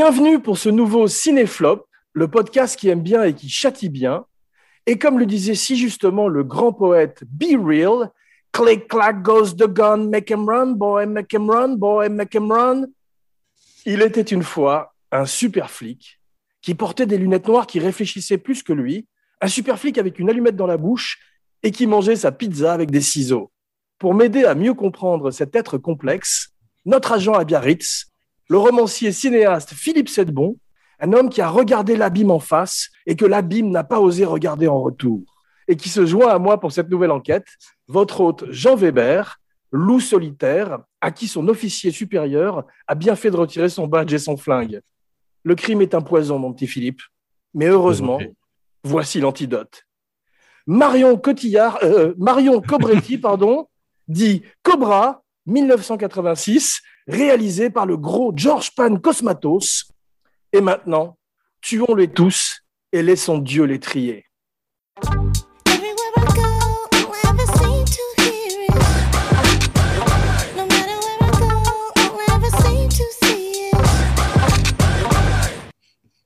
Bienvenue pour ce nouveau Cinéflop, le podcast qui aime bien et qui châtie bien. Et comme le disait si justement le grand poète Be Real, click clack goes the gun, make him run, boy, make him run, boy, make him run. Il était une fois un super flic qui portait des lunettes noires qui réfléchissaient plus que lui, un super flic avec une allumette dans la bouche et qui mangeait sa pizza avec des ciseaux. Pour m'aider à mieux comprendre cet être complexe, notre agent à Biarritz, le romancier cinéaste Philippe Sedbon, un homme qui a regardé l'abîme en face et que l'abîme n'a pas osé regarder en retour, et qui se joint à moi pour cette nouvelle enquête, votre hôte Jean Weber, loup solitaire, à qui son officier supérieur a bien fait de retirer son badge et son flingue. Le crime est un poison, mon petit Philippe, mais heureusement, voici l'antidote. Marion Cotillard, euh, Marion Cobretti, pardon, dit Cobra, 1986, réalisé par le gros George Pan Cosmatos. Et maintenant, tuons-les tous et laissons Dieu les trier.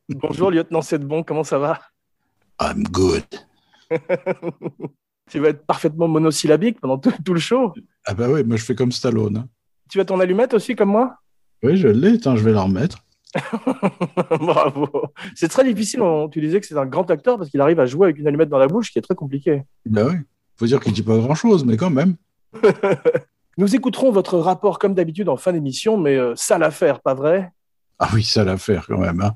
Bonjour, lieutenant Sedbon, comment ça va? I'm good. tu vas être parfaitement monosyllabique pendant tout, le show Ah bah oui, moi je fais comme Stallone. Hein. Tu as ton allumette aussi comme moi? Oui, je l'ai, je vais la remettre. Bravo. C'est très difficile, tu disais que c'est un grand acteur parce qu'il arrive à jouer avec une allumette dans la bouche, qui est très compliqué. Ben oui, faut dire qu'il dit pas grand-chose, mais quand même. Nous écouterons votre rapport comme d'habitude en fin d'émission, mais euh, ça l'affaire, pas vrai? Ah oui, ça l'affaire quand même. Hein.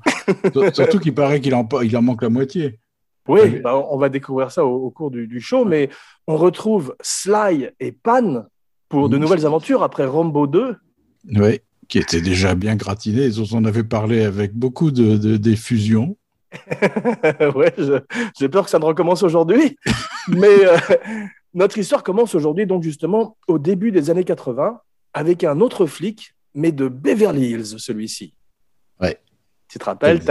Surtout qu'il paraît qu'il en, il en manque la moitié. Oui, bah, on va découvrir ça au, cours du, show, mais on retrouve Sly et Pan pour de nouvelles aventures après Rambo 2. Oui, qui était déjà bien gratiné, on avait parlé avec beaucoup de, de d'effusion. ouais, j'ai peur que ça ne recommence aujourd'hui. mais euh, notre histoire commence aujourd'hui, donc justement, au début des années 80, avec un autre flic, mais de Beverly Hills, celui-ci. Ouais. Tu te rappelles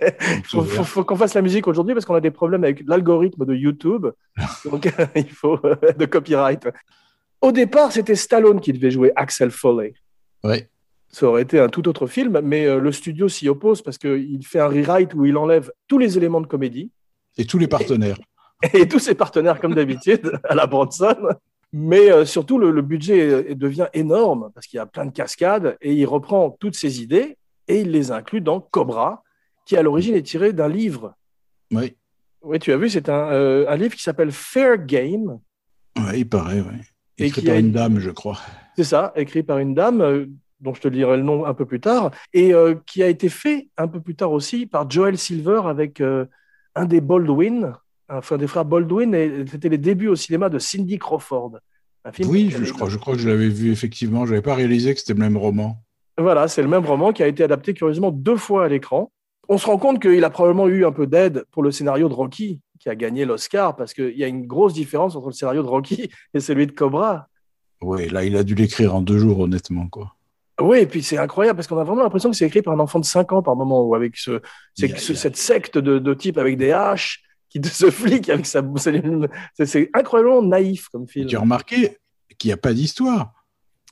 Il faut, qu'on fasse la musique aujourd'hui parce qu'on a des problèmes avec l'algorithme de YouTube. Donc, il faut de copyright. Au départ, c'était Stallone qui devait jouer Axel Foley. Oui. Ça aurait été un tout autre film, mais euh, le studio s'y oppose parce qu'il fait un rewrite où il enlève tous les éléments de comédie. Et tous les partenaires. Et, tous ses partenaires, comme d'habitude, à la Bronson. Mais euh, surtout, le, le, budget devient énorme parce qu'il y a plein de cascades et il reprend toutes ses idées et il les inclut dans Cobra, qui à l'origine est tiré d'un livre. Oui. Oui, tu as vu, c'est un, euh, un, livre qui s'appelle Fair Game. Oui, il paraît, oui. Écrit par une dame, je crois. C'est ça, écrit par une dame, euh, dont je te dirai le nom un peu plus tard, et euh, qui a été fait un peu plus tard aussi par Joel Silver avec un des Baldwin, enfin des frères Baldwin, et c'était les débuts au cinéma de Cindy Crawford. Un film oui, je, crois, je crois que je l'avais vu effectivement. Je n'avais pas réalisé que c'était le même roman. Voilà, c'est le même roman qui a été adapté curieusement deux fois à l'écran. On se rend compte qu'il a probablement eu un peu d'aide pour le scénario de Rocky, qui a gagné l'Oscar, parce qu'il y a une grosse différence entre le scénario de Rocky et celui de Cobra. Oui, là, il a dû l'écrire en deux jours, honnêtement. quoi. Oui, et puis c'est incroyable, parce qu'on a vraiment l'impression que c'est écrit par un enfant de 5 ans par moment, ou avec ce, cette secte de, de type avec des haches, qui se flic avec sa... C'est incroyablement naïf comme film. Tu as remarqué qu'il n'y a pas d'histoire.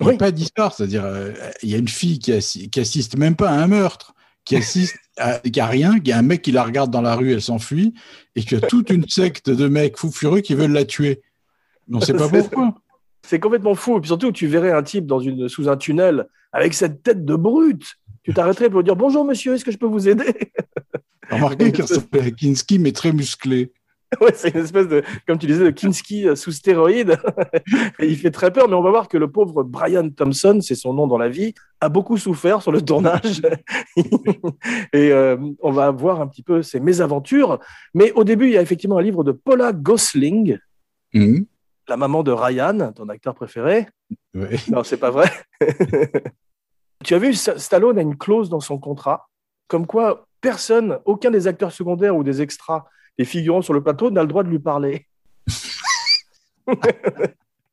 Il n'y a pas d'histoire, c'est-à-dire, euh, il y a une fille qui, qui assiste même pas à un meurtre qui assiste à, qui a rien, qui a un mec qui la regarde dans la rue, elle s'enfuit, et qui a toute une secte de mecs fous furieux qui veulent la tuer. Mais on sait pas pourquoi. C'est complètement fou. Et puis surtout, tu verrais un type dans une, sous un tunnel avec cette tête de brute. Tu t'arrêterais pour dire bonjour monsieur, est-ce que je peux vous aider? Remarquez qu'il à Kinski, mais très musclé. Ouais, c'est une espèce de, comme tu disais, de Kinski sous stéroïde. il fait très peur, mais on va voir que le pauvre Brian Thompson, c'est son nom dans la vie, a beaucoup souffert sur le tournage. et euh, on va voir un petit peu ses mésaventures. Mais au début, il y a effectivement un livre de Paula Gosling, mhm. la maman de Ryan, ton acteur préféré. Oui. Non, c'est pas vrai. tu as vu, Stallone a une clause dans son contrat, comme quoi personne, aucun des acteurs secondaires ou des extras les figurants sur le plateau n'a le droit de lui parler.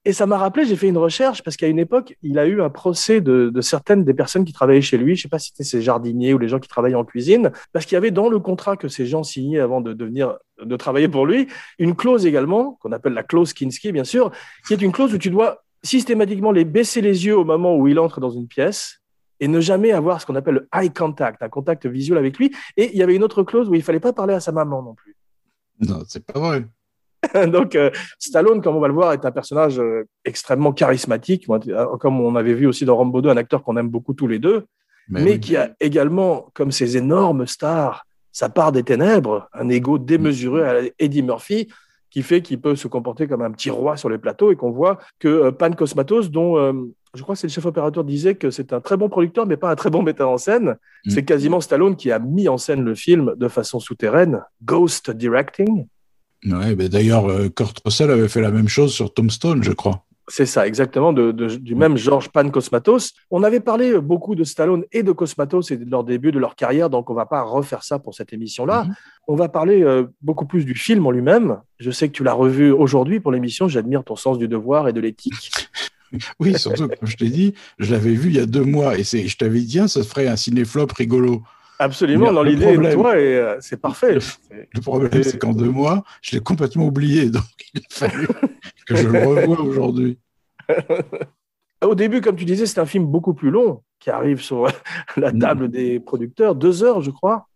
Et ça m'a rappelé, j'ai fait une recherche parce qu'à une époque, il a eu un procès de, certaines des personnes qui travaillaient chez lui. Je ne sais pas si c'était ses jardiniers ou les gens qui travaillaient en cuisine, parce qu'il y avait dans le contrat que ces gens signaient avant de devenir de travailler pour lui une clause également qu'on appelle la clause Kinski, bien sûr, qui est une clause où tu dois systématiquement les baisser les yeux au moment où il entre dans une pièce et ne jamais avoir ce qu'on appelle le eye contact, un contact visuel avec lui. Et il y avait une autre clause où il fallait pas parler à sa maman non plus. Non, c'est pas vrai. Donc, euh, Stallone, comme on va le voir, est un personnage euh, extrêmement charismatique, euh, comme on avait vu aussi dans Rambo 2, un acteur qu'on aime beaucoup tous les deux, mais, qui a également, comme ces énormes stars, sa part des ténèbres, un ego démesuré à Eddie Murphy, qui fait qu'il peut se comporter comme un petit roi sur les plateaux et qu'on voit que Pan Cosmatos, dont je crois que c'est le chef opérateur disait que c'est un très bon producteur, mais pas un très bon metteur en scène. Mm. C'est quasiment Stallone qui a mis en scène le film de façon souterraine, Ghost Directing. Ouais, d'ailleurs, euh, Kurt Russell avait fait la même chose sur Tombstone, je crois. C'est ça, exactement, du même George Pan Cosmatos. On avait parlé beaucoup de Stallone et de Cosmatos et de leur début, de leur carrière, donc on va pas refaire ça pour cette émission-là. Mm-hmm. On va parler euh, beaucoup plus du film en lui-même. Je sais que tu l'as revu aujourd'hui pour l'émission, j'admire ton sens du devoir et de l'éthique. oui, surtout, comme je t'ai dit, je l'avais vu il y a deux mois et je t'avais dit, ça ferait un cinéflop rigolo. Absolument, dans l'idée de toi, et euh, c'est parfait. Le, problème, c'est qu'en deux mois, je l'ai complètement oublié, donc il a fallu que je le revoie aujourd'hui. Au début, comme tu disais, c'est un film beaucoup plus long qui arrive sur la table des producteurs, deux heures, je crois.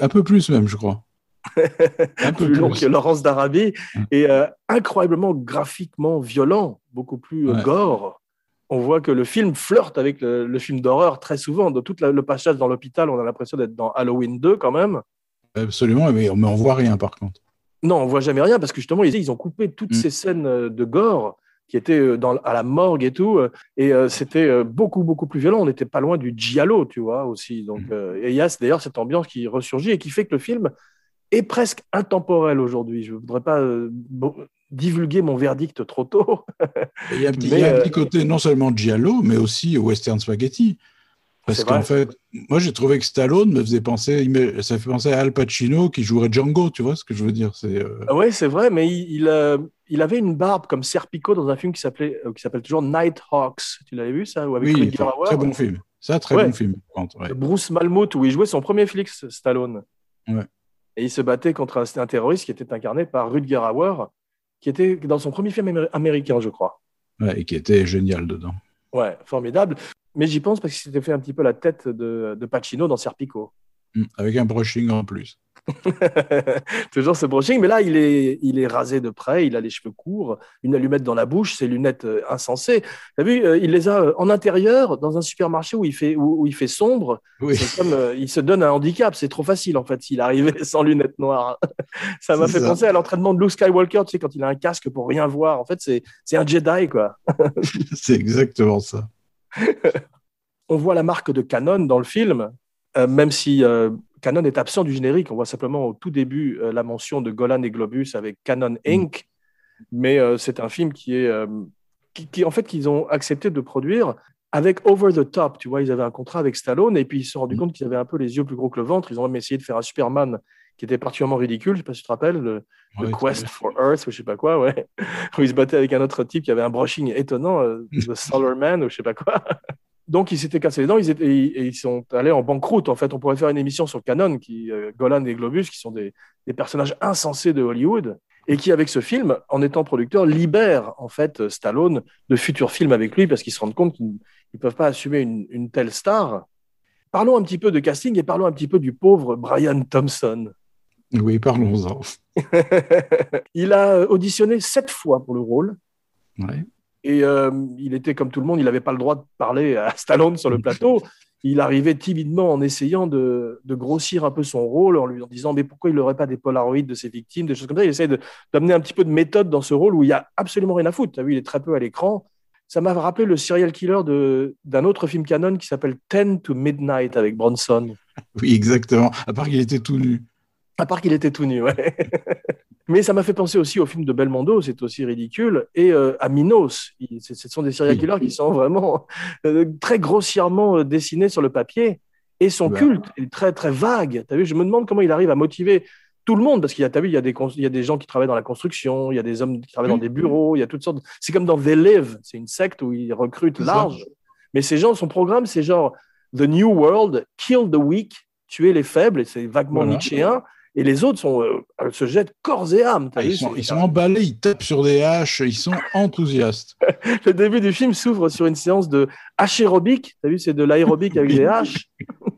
Un peu plus même, je crois. un peu plus, long que Laurence d'Arabie mm. et euh, incroyablement graphiquement violent, beaucoup plus euh, gore. On voit que le film flirte avec le, film d'horreur très souvent. Dans tout le passage dans l'hôpital, on a l'impression d'être dans Halloween 2 quand même. Absolument, mais on ne voit rien par contre. Non, on voit jamais rien parce que justement, ils ont coupé toutes mm. ces scènes euh, de gore qui étaient dans, à la morgue et tout, et c'était beaucoup, beaucoup plus violent. On n'était pas loin du giallo, tu vois, aussi. Donc, mm. et il y a d'ailleurs cette ambiance qui ressurgit et qui fait que le film est presque intemporel aujourd'hui. Je ne voudrais pas euh, divulguer mon verdict trop tôt. il y a un petit, euh, côté non seulement Giallo, mais aussi western spaghetti. Parce qu'en fait, moi j'ai trouvé que Stallone me faisait penser, ça fait penser à Al Pacino qui jouerait Django, tu vois ce que je veux dire c'est, euh, ah Oui, c'est vrai, mais il, il, avait une barbe comme Serpico dans un film qui s'appelait, qui s'appelle toujours Nighthawks. Tu l'avais vu ça avec Oui, très bon film. Ça, très bon film. Bruce Malmuth, où il jouait son premier flic, Stallone. Ouais. Et il se battait contre un, terroriste qui était incarné par Rutger Hauer, qui était dans son premier film américain, je crois. Ouais, et qui était génial dedans. Ouais, formidable. Mais j'y pense parce qu'il s'était fait un petit peu la tête de, de Pacino dans Serpico. Hum, avec un brushing en plus. Toujours ce brushing, mais là, il est, il est rasé de près, il a les cheveux courts, une allumette dans la bouche, ses lunettes euh, insensées. Tu as vu, euh, il les a euh, en intérieur, dans un supermarché où il fait, où, il fait sombre. Oui. Comme, il se donne un handicap, c'est trop facile en fait s'il arrivait sans lunettes noires. ça m'a fait penser à l'entraînement de Luke Skywalker, tu sais, quand il a un casque pour rien voir. En fait, c'est un Jedi, quoi. c'est exactement ça. On voit la marque de Canon dans le film, même si Canon est absent du générique. On voit simplement au tout début euh, la mention de Golan et Globus avec Canon mm. Inc. Mais euh, c'est un film qui est, euh, qui, en fait, qu'ils ont accepté de produire avec Over the Top. Tu vois, ils avaient un contrat avec Stallone et puis ils se sont rendus mm. compte qu'ils avaient un peu les yeux plus gros que le ventre. Ils ont même essayé de faire un Superman qui était particulièrement ridicule. Je ne sais pas si tu te rappelles, le, Quest for Earth ou je sais pas quoi, ouais. où il se battait avec un autre type qui avait un brushing étonnant, The Solar Man ou je sais pas quoi. Donc, ils s'étaient cassés les dents ils étaient, et ils sont allés en banqueroute. En fait, on pourrait faire une émission sur Canon, qui, euh, Golan et Globus, qui sont des, personnages insensés de Hollywood, et qui, avec ce film, en étant producteur, libèrent en fait Stallone de futurs films avec lui parce qu'ils se rendent compte qu'ils ne peuvent pas assumer une, telle star. Parlons un petit peu de casting et parlons un petit peu du pauvre Brian Thompson. Oui, parlons-en. il a auditionné sept fois pour le rôle. Ouais. Et euh, il était comme tout le monde, il n'avait pas le droit de parler à Stallone sur le plateau. Il arrivait timidement en essayant de, grossir un peu son rôle, en lui disant mais pourquoi il n'aurait pas des polaroïdes de ses victimes, des choses comme ça. Il essaie d'amener un petit peu de méthode dans ce rôle où il y a absolument rien à foutre. Tu as vu, il est très peu à l'écran. Ça m'a rappelé le serial killer d'un autre film canon qui s'appelle Ten to Midnight avec Bronson. Oui, exactement. À part qu'il était tout nu. À part qu'il était tout nu, ouais. Mais ça m'a fait penser aussi au film de Belmondo, c'est aussi ridicule, et euh, à Minos. Ce sont des serial killers qui sont vraiment euh, très grossièrement euh, dessinés sur le papier, et son culte est très très vague. As vu, je me demande comment il arrive à motiver tout le monde, parce qu'il y a, as vu, il y a des, il y a des gens qui travaillent dans la construction, il y a des hommes qui travaillent dans des bureaux, il y a toutes sortes. C'est comme dans They Live, c'est une secte où ils recrutent large. Mais ces gens, son programme, c'est genre The New World, Kill the Weak, tuer les faibles, et c'est vaguement nietzschéen Et les autres sont, euh, se jettent corps et âme. Ah, ils, sont, ils, sont, emballés, ils tapent sur des haches, ils sont enthousiastes. le début du film s'ouvre sur une séance de aérobic. Tu as vu, c'est de l'aérobic avec des haches.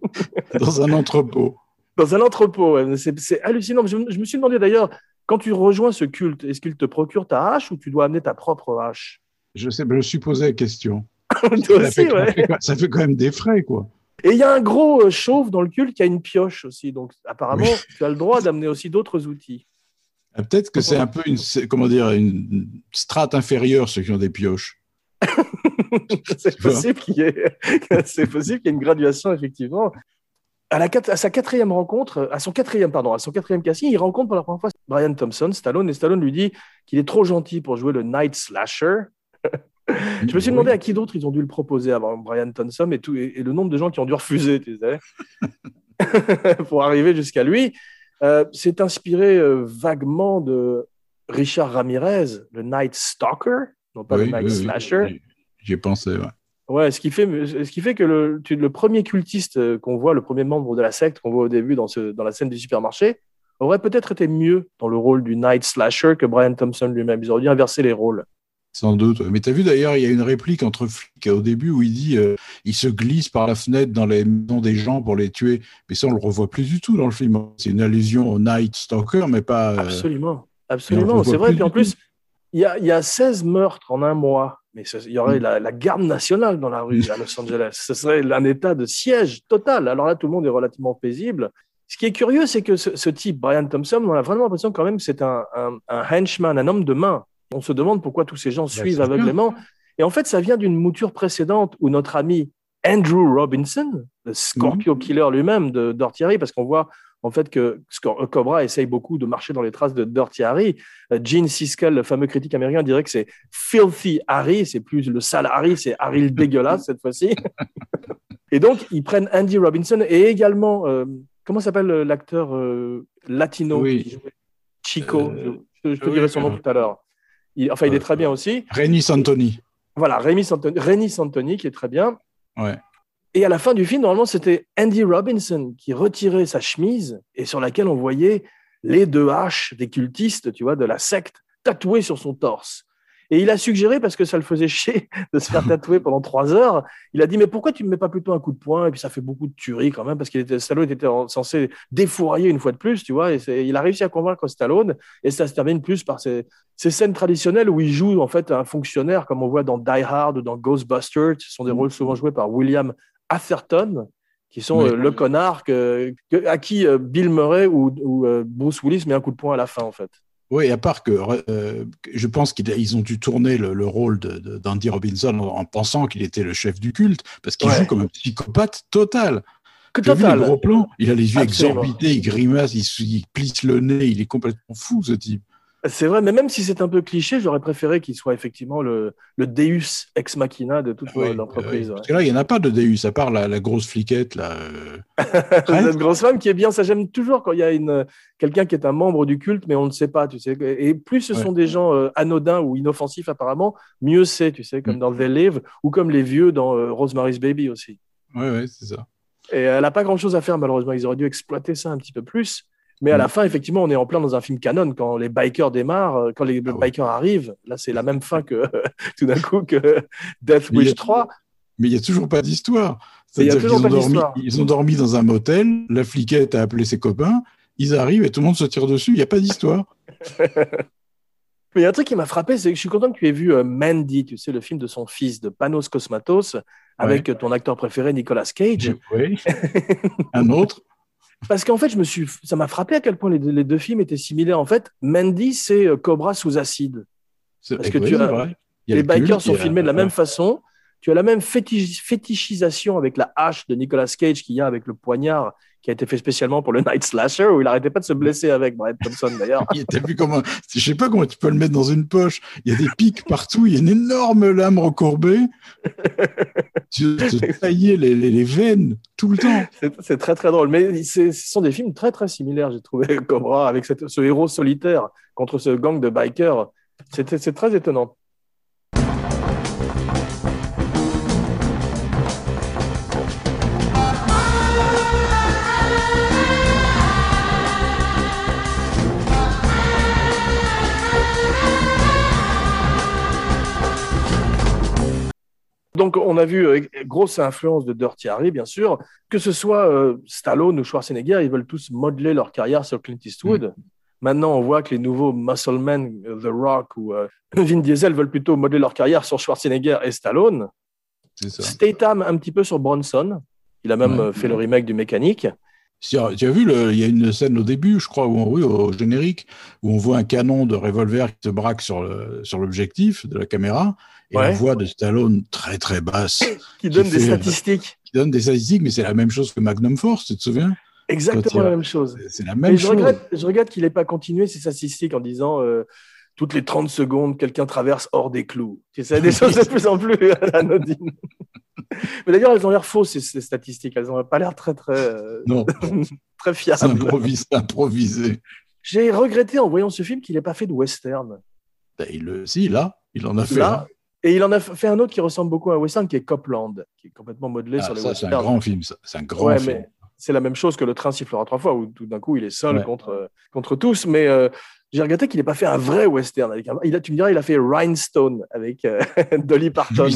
Dans un entrepôt. Dans un entrepôt. C'est hallucinant. Je, je, me suis demandé d'ailleurs, quand tu rejoins ce culte, est-ce qu'il te procure ta hache ou tu dois amener ta propre hache? Je sais, je suis posé la question. Toi aussi, ça, ouais. fait, ça fait quand même des frais, quoi. Et il y a un gros euh, chauve dans le culte qui a une pioche aussi. Donc, apparemment, oui. tu as le droit d'amener aussi d'autres outils. Ah, Peut-être que c'est un peu une, comment dire, une strate inférieure, ceux qui ont des pioches. c'est possible qu'il y, ait... y ait une graduation, effectivement. À, la, à, sa quatrième rencontre, à son quatrième, pardon, à son quatrième casting, il rencontre pour la première fois Brian Thompson, Stallone, et Stallone lui dit qu'il est trop gentil pour jouer le Night Slasher. Je me suis demandé à qui d'autre ils ont dû le proposer avant Brian Thompson et, tout, et, et, le nombre de gens qui ont dû refuser, tu sais, pour arriver jusqu'à lui. Euh, c'est inspiré euh, vaguement de Richard Ramirez, le Night Stalker, non pas oui, le Night oui, Slasher. Oui, J'y ai pensé, ouais. Ouais, ce qui fait, ce qui fait que le, le premier cultiste euh, qu'on voit, le premier membre de la secte qu'on voit au début dans, ce, dans la scène du supermarché, aurait peut-être été mieux dans le rôle du Night Slasher que Brian Thompson lui-même. Ils auraient dû inverser les rôles. Sans doute. Mais tu as vu d'ailleurs, il y a une réplique entre flics au début où il dit euh, il se glisse par la fenêtre dans les maisons des gens pour les tuer. Mais ça, on le revoit plus du tout dans le film. C'est une allusion au Night Stalker, mais pas. Euh, absolument. Absolument. C'est vrai. Puis en plus, il y, y, a 16 meurtres en un mois. Mais il y aurait mmh. la, la, garde nationale dans la rue à Los Angeles. Ce serait un état de siège total. Alors là, tout le monde est relativement paisible. Ce qui est curieux, c'est que ce, ce, type, Brian Thompson, on a vraiment l'impression quand même que c'est un, un, un henchman, un homme de main. On se demande pourquoi tous ces gens suivent aveuglément. Et en fait, ça vient d'une mouture précédente où notre ami Andrew Robinson, le Scorpio Killer lui-même de Dirty Harry, parce qu'on voit en fait que Cobra essaye beaucoup de marcher dans les traces de Dirty Harry. Gene Siskel, le fameux critique américain, dirait que c'est Filthy Harry, c'est plus le sale Harry, c'est Harry le dégueulasse cette fois-ci. et donc, ils prennent Andy Robinson et également, euh, comment s'appelle l'acteur euh, latino oui. Chico, euh, je, je, te dirai son nom tout à l'heure. Il, enfin, il est très bien aussi. Rémi Santoni. Voilà, Rémi Santoni, Rémi Santoni qui est très bien. Ouais. Et à la fin du film, normalement, c'était Andy Robinson qui retirait sa chemise et sur laquelle on voyait les deux haches des cultistes, tu vois, de la secte, tatouées sur son torse. Et il a suggéré, parce que ça le faisait chier de se faire tatouer pendant trois heures, il a dit, mais pourquoi tu ne me mets pas plutôt un coup de poing? Et puis ça fait beaucoup de tuerie quand même, parce était, Stallone était censé défourailler une fois de plus, tu vois, et il a réussi à convaincre Stallone, et ça se termine plus par ces, ces, scènes traditionnelles où il joue en fait un fonctionnaire, comme on voit dans Die Hard ou dans Ghostbusters, ce sont des rôles souvent joués par William Atherton, qui sont oui. euh, le connard que, que, à qui euh, Bill Murray ou, ou euh, Bruce Willis met un coup de poing à la fin, en fait. Oui, à part que euh, je pense qu'ils ont dû tourner le, le rôle d'Andy Robinson en, en pensant qu'il était le chef du culte, parce qu'il ouais. joue comme un psychopathe total. Que total. Vu les gros plans, il a les yeux Absolument. exorbités, il grimace, il, il, plisse le nez, il est complètement fou ce type. C'est vrai, mais même si c'est un peu cliché, j'aurais préféré qu'il soit effectivement le, le, Deus ex machina de toute oui, l'entreprise. Oui. Parce que là, il n'y en a pas de Deus, à part la, la grosse fliquette. Là, euh... Cette grosse femme qui est bien, ça j'aime toujours quand il y a une, quelqu'un qui est un membre du culte, mais on ne sait pas, tu sais. Et plus ce ouais. sont des gens euh, anodins ou inoffensifs apparemment, mieux c'est, tu sais, comme mm. dans They Live ou comme les vieux dans euh, Rosemary's Baby aussi. Oui, oui, c'est ça. Et elle n'a pas grand-chose à faire, malheureusement. Ils auraient dû exploiter ça un petit peu plus. Mais à la fin, effectivement, on est en plein dans un film canon. Quand les bikers démarrent, euh, quand les ah ouais. bikers arrivent, là, c'est la même fin que tout d'un coup que Death Wish a, 3. Mais il n'y a toujours pas d'histoire. C'est-à-dire qu'ils ont, dormi, ils ont dormi dans un motel, la fliquette a appelé ses copains, ils arrivent et tout le monde se tire dessus, il n'y a pas d'histoire. Mais il y a un truc qui m'a frappé, c'est que je suis content que tu aies vu euh, Mandy, tu sais, le film de son fils, de Panos Cosmatos, avec ouais. ton acteur préféré, Nicolas Cage. Oui. un autre. Parce qu'en fait, je me suis, ça m'a frappé à quel point les deux, les deux, films étaient similaires. En fait, Mandy, c'est euh, Cobra sous acide. Parce que tu as, les bikers sont filmés a... de la même façon. Tu as la même fétichisation avec la hache de Nicolas Cage qu'il y a avec le poignard qui a été fait spécialement pour le Night Slasher où il arrêtait pas de se blesser avec Brian Thompson d'ailleurs. T'as vu comment, je sais pas comment tu peux le mettre dans une poche. Il y a des pics partout, il y a une énorme lame recourbée. tu te taillais les, les, les, veines tout le temps. C'est très très drôle, mais ce sont des films très très similaires, j'ai trouvé Cobra avec cette, ce héros solitaire contre ce gang de bikers. C'est très étonnant. Donc on a vu euh, grosse influence de Dirty Harry, bien sûr. Que ce soit euh, Stallone ou Schwarzenegger, ils veulent tous modeler leur carrière sur Clint Eastwood. Mm. Maintenant, on voit que les nouveaux Musclemen, The Rock ou Vin Diesel veulent plutôt modeler leur carrière sur Schwarzenegger et Stallone. Statham un petit peu sur Bronson. Il a même fait le remake du Mécanique. Tu as vu, il y a une scène au début, je crois, où oui, au générique, où on voit un canon de revolver qui se braque sur l'objectif sur de la caméra, et la voix de Stallone très très basse. qui donne des statistiques. Qui donne des statistiques, mais c'est la même chose que Magnum Force, tu te souviens? Exactement la même chose. C'est la même chose. Je regrette, je regrette qu'il n'ait pas continué ces statistiques en disant euh, toutes les 30 secondes, quelqu'un traverse hors des clous. C'est des choses de plus en plus anodines. Mais d'ailleurs, elles ont l'air fausses, ces, statistiques. Elles n'ont pas l'air très, très, euh, non. très fiables. improvisé. J'ai regretté en voyant ce film qu'il n'ait pas fait de western. Ben, il le, si, là, il en a fait là, Et il en a fait un autre qui ressemble beaucoup à un western, qui est Copland, qui est complètement modelé ah, sur les ça, C'est un grand film, C'est un grand film. c'est la même chose que le train sifflera trois fois, où tout d'un coup il est seul contre, contre tous. Mais euh, j'ai regretté qu'il n'ait pas fait un vrai western. Avec il a, tu me diras, il a fait Rhinestone avec euh, Dolly Parton.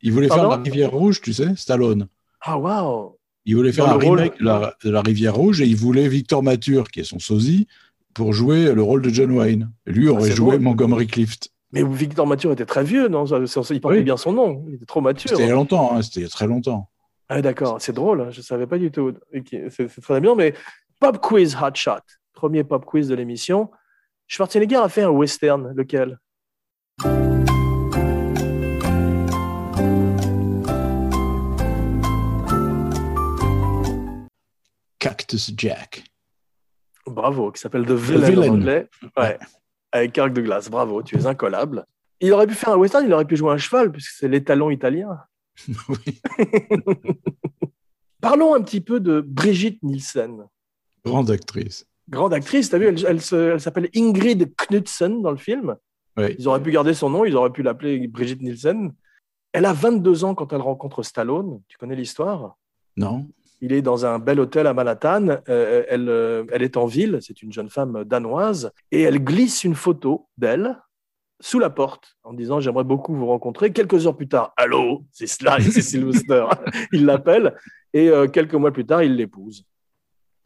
Il voulait faire la Rivière Rouge, tu sais, Stallone. Ah, waouh Il voulait faire un remake de la, Rivière Rouge et il voulait Victor Mature, qui est son sosie, pour jouer le rôle de John Wayne. lui ah, aurait joué Montgomery Clift. Mais Victor Mature était très vieux, non? Il portait bien son nom. Il était trop mature. C'était il y a longtemps, hein, c'était il y a très longtemps. Ah, d'accord, c'est drôle, hein, je ne savais pas du tout. C'est très bien, mais Pop Quiz Hot Shot, premier pop quiz de l'émission. Schwarzenegger a fait un western, lequel? Cactus Jack. Bravo, qui s'appelle The Villain, en anglais. Ouais. Avec Kirk Douglas. Bravo, tu es incollable. Il aurait pu faire un western, il aurait pu jouer un cheval, puisque c'est l'étalon italien. oui. Parlons un petit peu de Brigitte Nielsen. Grande actrice. Grande actrice, tu as vu, elle, s'appelle Ingrid Knudsen dans le film. Ils auraient pu garder son nom, ils auraient pu l'appeler Brigitte Nielsen. Elle a 22 ans quand elle rencontre Stallone. Tu connais l'histoire? Non. Il est dans un bel hôtel à Manhattan. Euh, elle, euh, elle est en ville, c'est une jeune femme danoise, et elle glisse une photo d'elle sous la porte en disant J'aimerais beaucoup vous rencontrer. Quelques heures plus tard, Allô, c'est Sly, c'est Sylvester. il l'appelle, et euh, quelques mois plus tard, il l'épouse.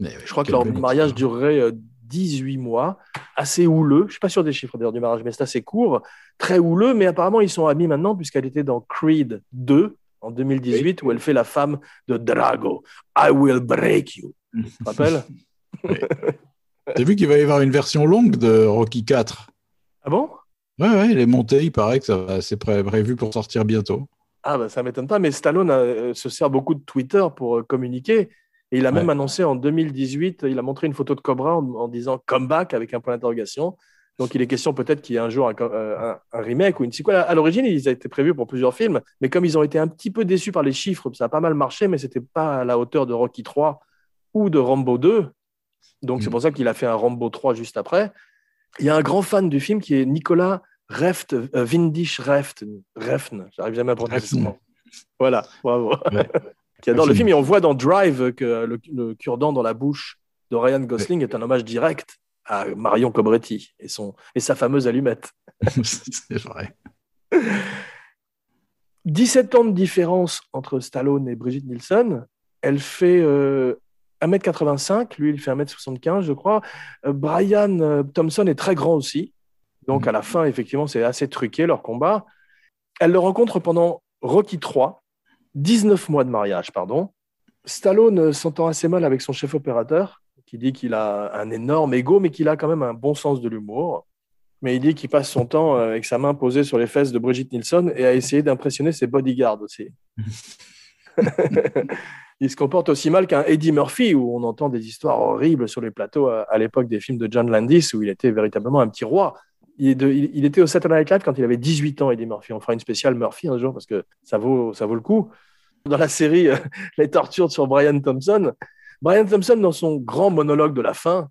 Je crois que leur mariage durerait 18 mois, assez houleux. Je ne suis pas sûr des chiffres d'ailleurs du mariage, mais c'est assez court, très houleux, mais apparemment ils sont amis maintenant puisqu'elle était dans Creed 2, en 2018 où elle fait la femme de Drago. I will break you. Tu te rappelles T'as vu qu'il va y avoir une version longue de Rocky 4 Ah bon? Ouais, ouais, il est monté, il paraît que c'est prévu pour sortir bientôt. Ah bah ça m'étonne pas, mais Stallone euh, se sert beaucoup de Twitter pour euh, communiquer. Et il a même annoncé en 2018, il a montré une photo de Cobra en, en disant comeback avec un point d'interrogation. Donc, il est question peut-être qu'il y ait un jour un, remake ou une sequel. À l'origine, ils étaient prévus pour plusieurs films, mais comme ils ont été un petit peu déçus par les chiffres, ça a pas mal marché, mais c'était pas à la hauteur de Rocky 3 ou de Rambo 2. Donc, c'est mm. pour ça qu'il a fait un Rambo 3 juste après. Il y a un grand fan du film qui est Nicolas Reft, euh, Vindish Reft, Refn, j'arrive jamais à prononcer nom. Voilà, bravo. qui adore le film et on voit dans Drive que le, cure-dent dans la bouche de Ryan Gosling est un hommage direct à Marion Cobretti et, son, et sa fameuse allumette. C'est vrai. 17 ans de différence entre Stallone et Brigitte Nielsen. Elle fait 1m85, euh, lui il fait 1m75 je crois. Euh, Brian euh, Thompson est très grand aussi. Donc à la fin, effectivement, c'est assez truqué leur combat. Elle le rencontre pendant Rocky 3, 19 mois de mariage, pardon. Stallone s'entend assez mal avec son chef opérateur qui dit qu'il a un énorme ego, mais qu'il a quand même un bon sens de l'humour. Mais il dit qu'il passe son temps euh, avec sa main posée sur les fesses de Brigitte Nielsen et à essayer d'impressionner ses bodyguards aussi. il se comporte aussi mal qu'un Eddie Murphy, où on entend des histoires horribles sur les plateaux à, l'époque des films de John Landis, où il était véritablement un petit roi. Il, était au Saturday Night Live quand il avait 18 ans, Eddie Murphy. On fera une spéciale Murphy un jour parce que ça vaut, ça vaut le coup. Dans la série euh, Les Tortures sur Brian Thompson, Brian Thompson, dans son grand monologue de la fin.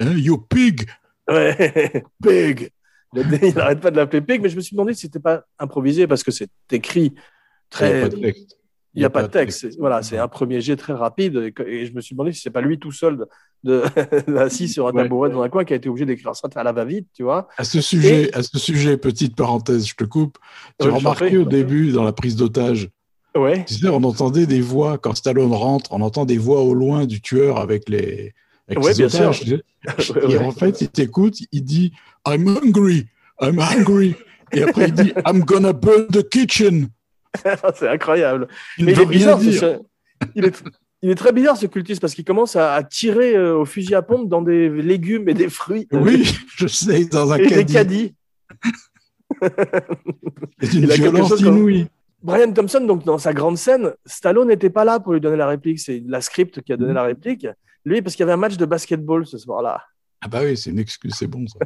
Hein, you pig! Ouais, pig! Il n'arrête pas de l'appeler pig, mais je me suis demandé si c'était pas improvisé parce que c'est écrit très. Il n'y a, pas de texte. Voilà, c'est un premier jet très rapide. Et, je me suis demandé si c'est pas lui tout seul de, assis sur un tabouret dans un coin qui a été obligé d'écrire ça à la va-vite, tu vois. À ce sujet, à ce sujet, petite parenthèse, je te coupe. Tu as remarqué au début dans la prise d'otage. Ouais. Tu sais, on entendait des voix quand Stallone rentre, on entend des voix au loin du tueur avec les. Avec ouais, bien sûr. Et en fait, il t'écoute, il dit I'm hungry, I'm hungry. Et après, il dit I'm gonna burn the kitchen. c'est incroyable. Il Mais il est bizarre. Il, est, il, est, très bizarre ce cultiste parce qu'il commence à, tirer euh, au fusil à pompe dans des légumes et des fruits. Oui, je sais, dans un et. Des caddies. c'est une violence inouïe. Brian Thompson, donc dans sa grande scène, Stallone n'était pas là pour lui donner la réplique. C'est la script qui a donné la réplique. Lui, parce qu'il y avait un match de basketball ce soir-là. Ah bah oui, c'est une excuse, c'est bon ça.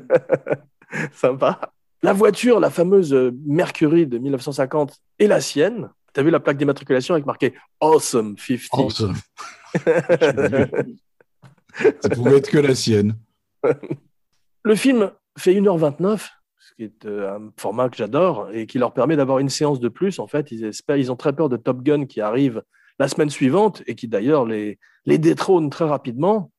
Sympa. La voiture, la fameuse euh, Mercury de 1950, est la sienne. Tu as vu la plaque d'immatriculation avec marqué Awesome 50. Awesome. Ça pouvait être que la sienne. Le film fait 1h29, ce qui est euh, un format que j'adore et qui leur permet d'avoir une séance de plus. En fait, ils, espèrent, ils ont très peur de Top Gun qui arrive la semaine suivante et qui d'ailleurs les, les détrône très rapidement.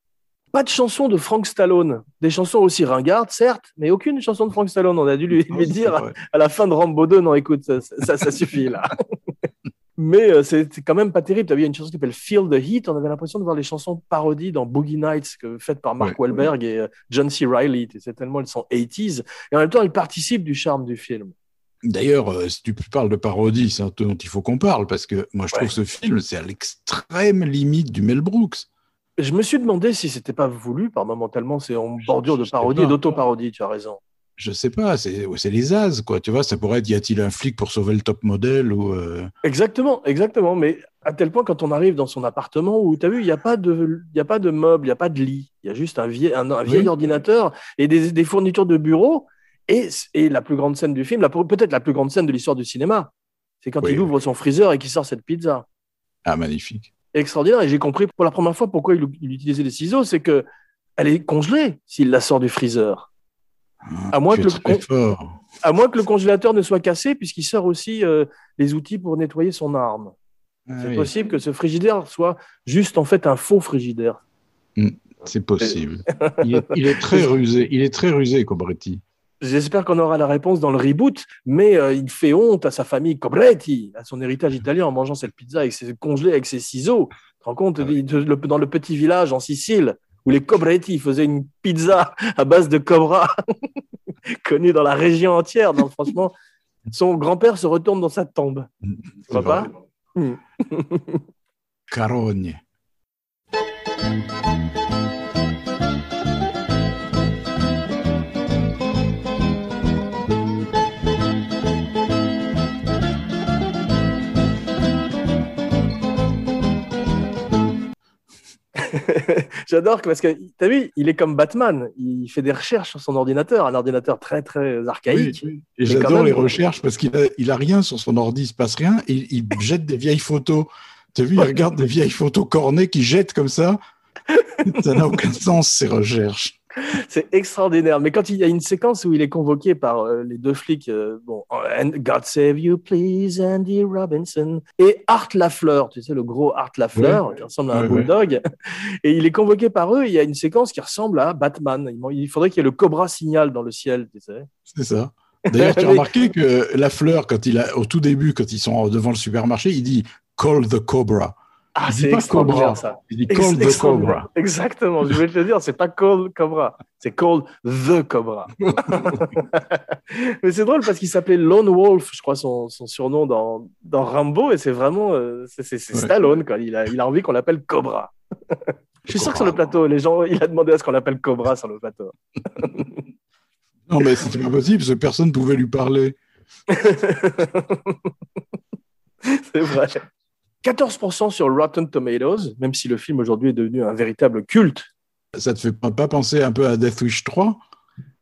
Pas de chanson de Frank Stallone. Des chansons aussi ringardes, certes, mais aucune chanson de Frank Stallone. On a dû lui, dire à, la fin de Rambo 2, non, écoute, ça, ça, suffit là. mais euh, c'est quand même pas terrible. Tu as vu, une chanson qui s'appelle Feel the Heat. On avait l'impression de voir les chansons parodies dans Boogie Nights, que, faites par Mark Wahlberg et euh, John C. Reilly. C'est tellement elles sont 80s. Et en même temps, elles participent du charme du film. D'ailleurs, euh, si tu parles de parodie, c'est un dont il faut qu'on parle, parce que moi, je trouve ce film, c'est à l'extrême limite du Mel Brooks. Je me suis demandé si c'était pas voulu par moment tellement c'est en bordure de parodie et d'auto-parodie, tu as raison. Je sais pas, c'est les as, quoi. Tu vois, ça pourrait être y a-t-il un flic pour sauver le top modèle ou. Euh, exactement, exactement. Mais à tel point, quand on arrive dans son appartement où, tu as vu, il n'y a, pas de, y a pas de meubles, il n'y a pas de lit, il y a juste un vieil, un, vieil ordinateur et des, des, fournitures de bureau. Et, et la plus grande scène du film, peut-être la plus grande scène de l'histoire du cinéma, c'est quand il ouvre son freezer et qu'il sort cette pizza. Ah, magnifique extraordinaire. Et j'ai compris pour la première fois pourquoi il, utilisait des ciseaux, c'est que elle est congelée s'il la sort du freezer. À, moins que le à moins que le congélateur ne soit cassé, puisqu'il sort aussi euh, les outils pour nettoyer son arme. Ah c'est possible que ce frigidaire soit juste en fait un faux frigidaire. Hmm, c'est possible. il, est, il, est, très rusé. Il est très rusé, Cobretti. J'espère qu'on aura la réponse dans le reboot, mais euh, il fait honte à sa famille Cobretti, à son héritage italien en mangeant cette pizza avec ses congelés avec ses ciseaux. Tu te rends compte, ah dans le petit village en Sicile, où les Cobretti faisaient une pizza à base de cobra, connue dans la région entière. Donc, franchement, son grand-père se retourne dans sa tombe. Tu vois pas Carogne. J'adore parce que, tu as vu, il est comme Batman. Il fait des recherches sur son ordinateur, un ordinateur très, très archaïque. Et j'adore les recherches parce qu'il a, il a rien sur son ordi, il se passe rien. Et il jette des vieilles photos. Tu as vu, il regarde des vieilles photos cornées qu'il jette comme ça. ça n'a aucun sens, ces recherches. c'est extraordinaire. Mais quand il y a une séquence où il est convoqué par euh, les deux flics, euh, bon, God Save You Please, Andy Robinson, et Art Lafleur, tu sais, le gros Art Lafleur, qui ressemble à un bulldog, et il est convoqué par eux. il y a une séquence qui ressemble à Batman. Il faudrait qu'il y ait le Cobra signal dans le ciel, tu sais. C'est ça. D'ailleurs, tu as remarqué que Lafleur, quand il a, au tout début, quand ils sont devant le supermarché, il dit Call the Cobra. Ah, c'est extraordinaire ça. Il dit Call the Cobra. Exactement, je voulais te le dire, c'est pas Call Cobra, c'est Call the Cobra. Mais c'est drôle parce qu'il s'appelait Lone Wolf, je crois, son, son surnom dans, dans, Rambo, et c'est vraiment euh, c'est Stallone, quoi. Il, a, il a envie qu'on l'appelle Cobra. je suis sûr que sur le plateau, les gens, il a demandé à ce qu'on l'appelle Cobra sur le plateau. non, mais c'était pas possible, parce que personne ne pouvait lui parler. c'est vrai. 14% sur Rotten Tomatoes, même si le film aujourd'hui est devenu un véritable culte. Ça te fait pas penser un peu à Death Wish 3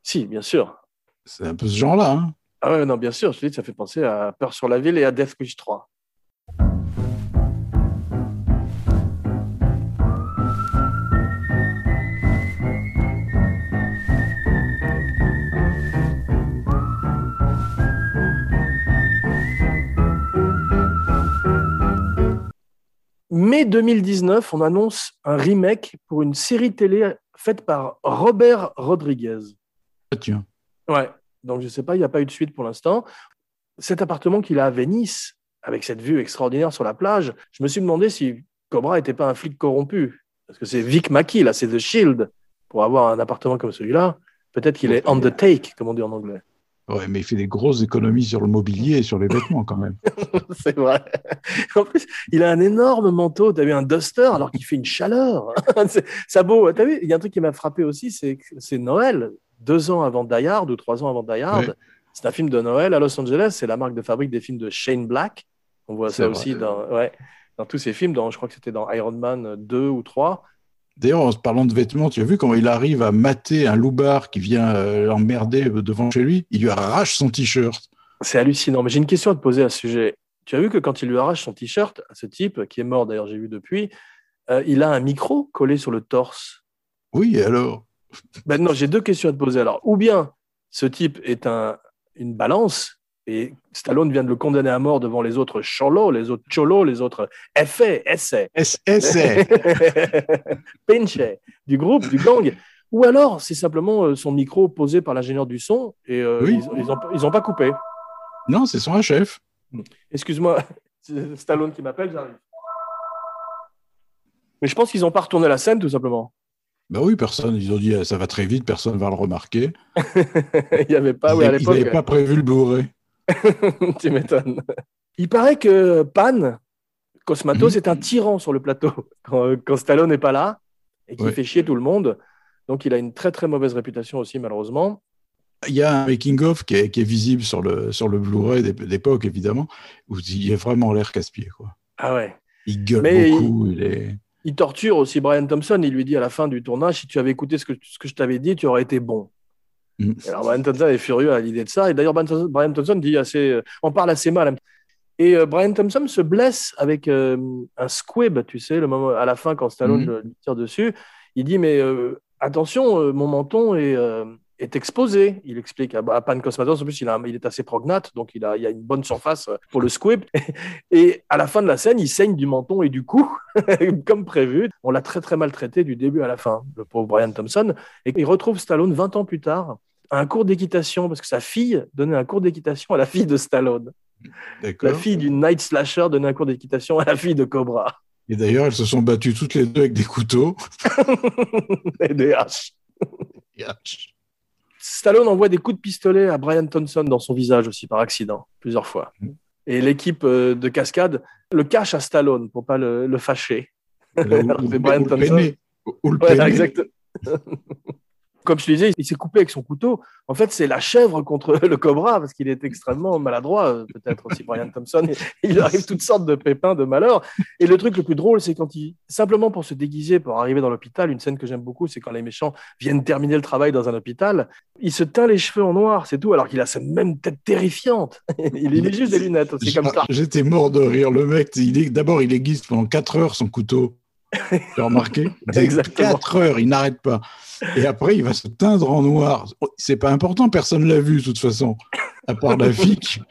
Si, bien sûr. C'est un peu ce genre-là. Hein ah ouais, non, bien sûr. Je te dis, ça fait penser à Peur sur la ville et à Death Wish 3. Mai 2019, on annonce un remake pour une série télé faite par Robert Rodriguez. Ah, tiens. Ouais, donc je ne sais pas, il n'y a pas eu de suite pour l'instant. Cet appartement qu'il a à Venise, avec cette vue extraordinaire sur la plage, je me suis demandé si Cobra n'était pas un flic corrompu. Parce que c'est Vic Mackey, là, c'est The Shield. Pour avoir un appartement comme celui-là, peut-être qu'il est on the take, comme on dit en anglais. Ouais, mais il fait des grosses économies sur le mobilier et sur les vêtements quand même. c'est vrai. En plus, il a un énorme manteau. Tu as vu un duster alors qu'il fait une chaleur. ça beau. Tu as vu, il y a un truc qui m'a frappé aussi, c'est c'est Noël, deux ans avant Die Hard ou trois ans avant Die Hard. C'est un film de Noël à Los Angeles. C'est la marque de fabrique des films de Shane Black. On voit ça aussi dans, ouais, dans tous ses films. Dans, je crois que c'était dans Iron Man 2 ou 3. D'ailleurs, en parlant de vêtements, tu as vu comment il arrive à mater un loupard qui vient euh, l'emmerder devant chez lui? Il lui arrache son t-shirt. C'est hallucinant. Mais j'ai une question à te poser à ce sujet. Tu as vu que quand il lui arrache son t-shirt, à ce type, qui est mort d'ailleurs, j'ai vu depuis, euh, il a un micro collé sur le torse. Oui, alors? Non, j'ai deux questions à te poser. Alors, ou bien ce type est un, une balance et Stallone vient de le condamner à mort devant les autres cholos, les autres cholos, les autres effets, essais. Essais. Pinche du groupe, du gang. Ou alors, c'est simplement euh, son micro posé par l'ingénieur du son et euh, ils n'ont ils ont pas coupé. Non, c'est son chef. Excuse-moi, c'est Stallone qui m'appelle, j'arrive. Mais je pense qu'ils n'ont pas retourné la scène, tout simplement. Ben oui, personne. Ils ont dit ça va très vite, personne ne va le remarquer. Il n'y avait pas, oui, à l'époque. Ils n'avaient pas prévu le bourré. tu m'étonnes. Il paraît que Pan, Cosmatos, est un tyran sur le plateau quand, Stallone n'est pas là et qu'il fait chier tout le monde. Donc il a une très très mauvaise réputation aussi, malheureusement. Il y a un making-of qui, est, visible sur le, sur le Blu-ray d'époque, évidemment, où il a vraiment l'air casse-pied. Ah ouais. Il gueule beaucoup. Il, il, torture aussi Brian Thompson. Il lui dit à la fin du tournage si tu avais écouté ce que, ce que je t'avais dit, tu aurais été bon. Mm. Alors Brian Thompson est furieux à l'idée de ça. Et d'ailleurs, Brian Thompson dit assez, euh, on parle assez mal. Et euh, Brian Thompson se blesse avec euh, un squib, tu sais, le moment, à la fin quand Stallone mm. lui tire dessus. Il dit mais attention, mon menton est, est exposé. Il explique à, Pan Cosmatos. En plus, il, a, il, est assez prognate, donc il a, il a une bonne surface pour le squib. Et à la fin de la scène, il saigne du menton et du cou, comme prévu. On l'a très très mal traité du début à la fin, le pauvre Brian Thompson. Et il retrouve Stallone 20 ans plus tard un cours d'équitation parce que sa fille donnait un cours d'équitation à la fille de Stallone. La fille du Night Slasher donnait un cours d'équitation à la fille de Cobra. Et d'ailleurs, elles se sont battues toutes les deux avec des couteaux. et des haches. Stallone envoie des coups de pistolet à Brian Thompson dans son visage aussi par accident, plusieurs fois. Mm. Et l'équipe euh, de cascade le cache à Stallone pour pas le, fâcher. Brian Thompson. Ou le comme je te disais, il s'est coupé avec son couteau. En fait, c'est la chèvre contre le cobra parce qu'il est extrêmement maladroit, euh, peut-être aussi Brian Thompson. Il arrive toutes sortes de pépins, de malheurs. Et le truc le plus drôle, c'est quand il, simplement pour se déguiser, pour arriver dans l'hôpital, une scène que j'aime beaucoup, c'est quand les méchants viennent terminer le travail dans un hôpital, il se teint les cheveux en noir, c'est tout, alors qu'il a cette même tête terrifiante. il est juste des lunettes, c'est comme ça. J'étais mort de rire. Le mec, d'abord, il aiguise pendant 4 heures son couteau. Tu as remarqué? Exactement. 4 heures, il n'arrête pas. Et après, il va se teindre en noir. C'est pas important, personne l'a vu de toute façon, à part la FIC.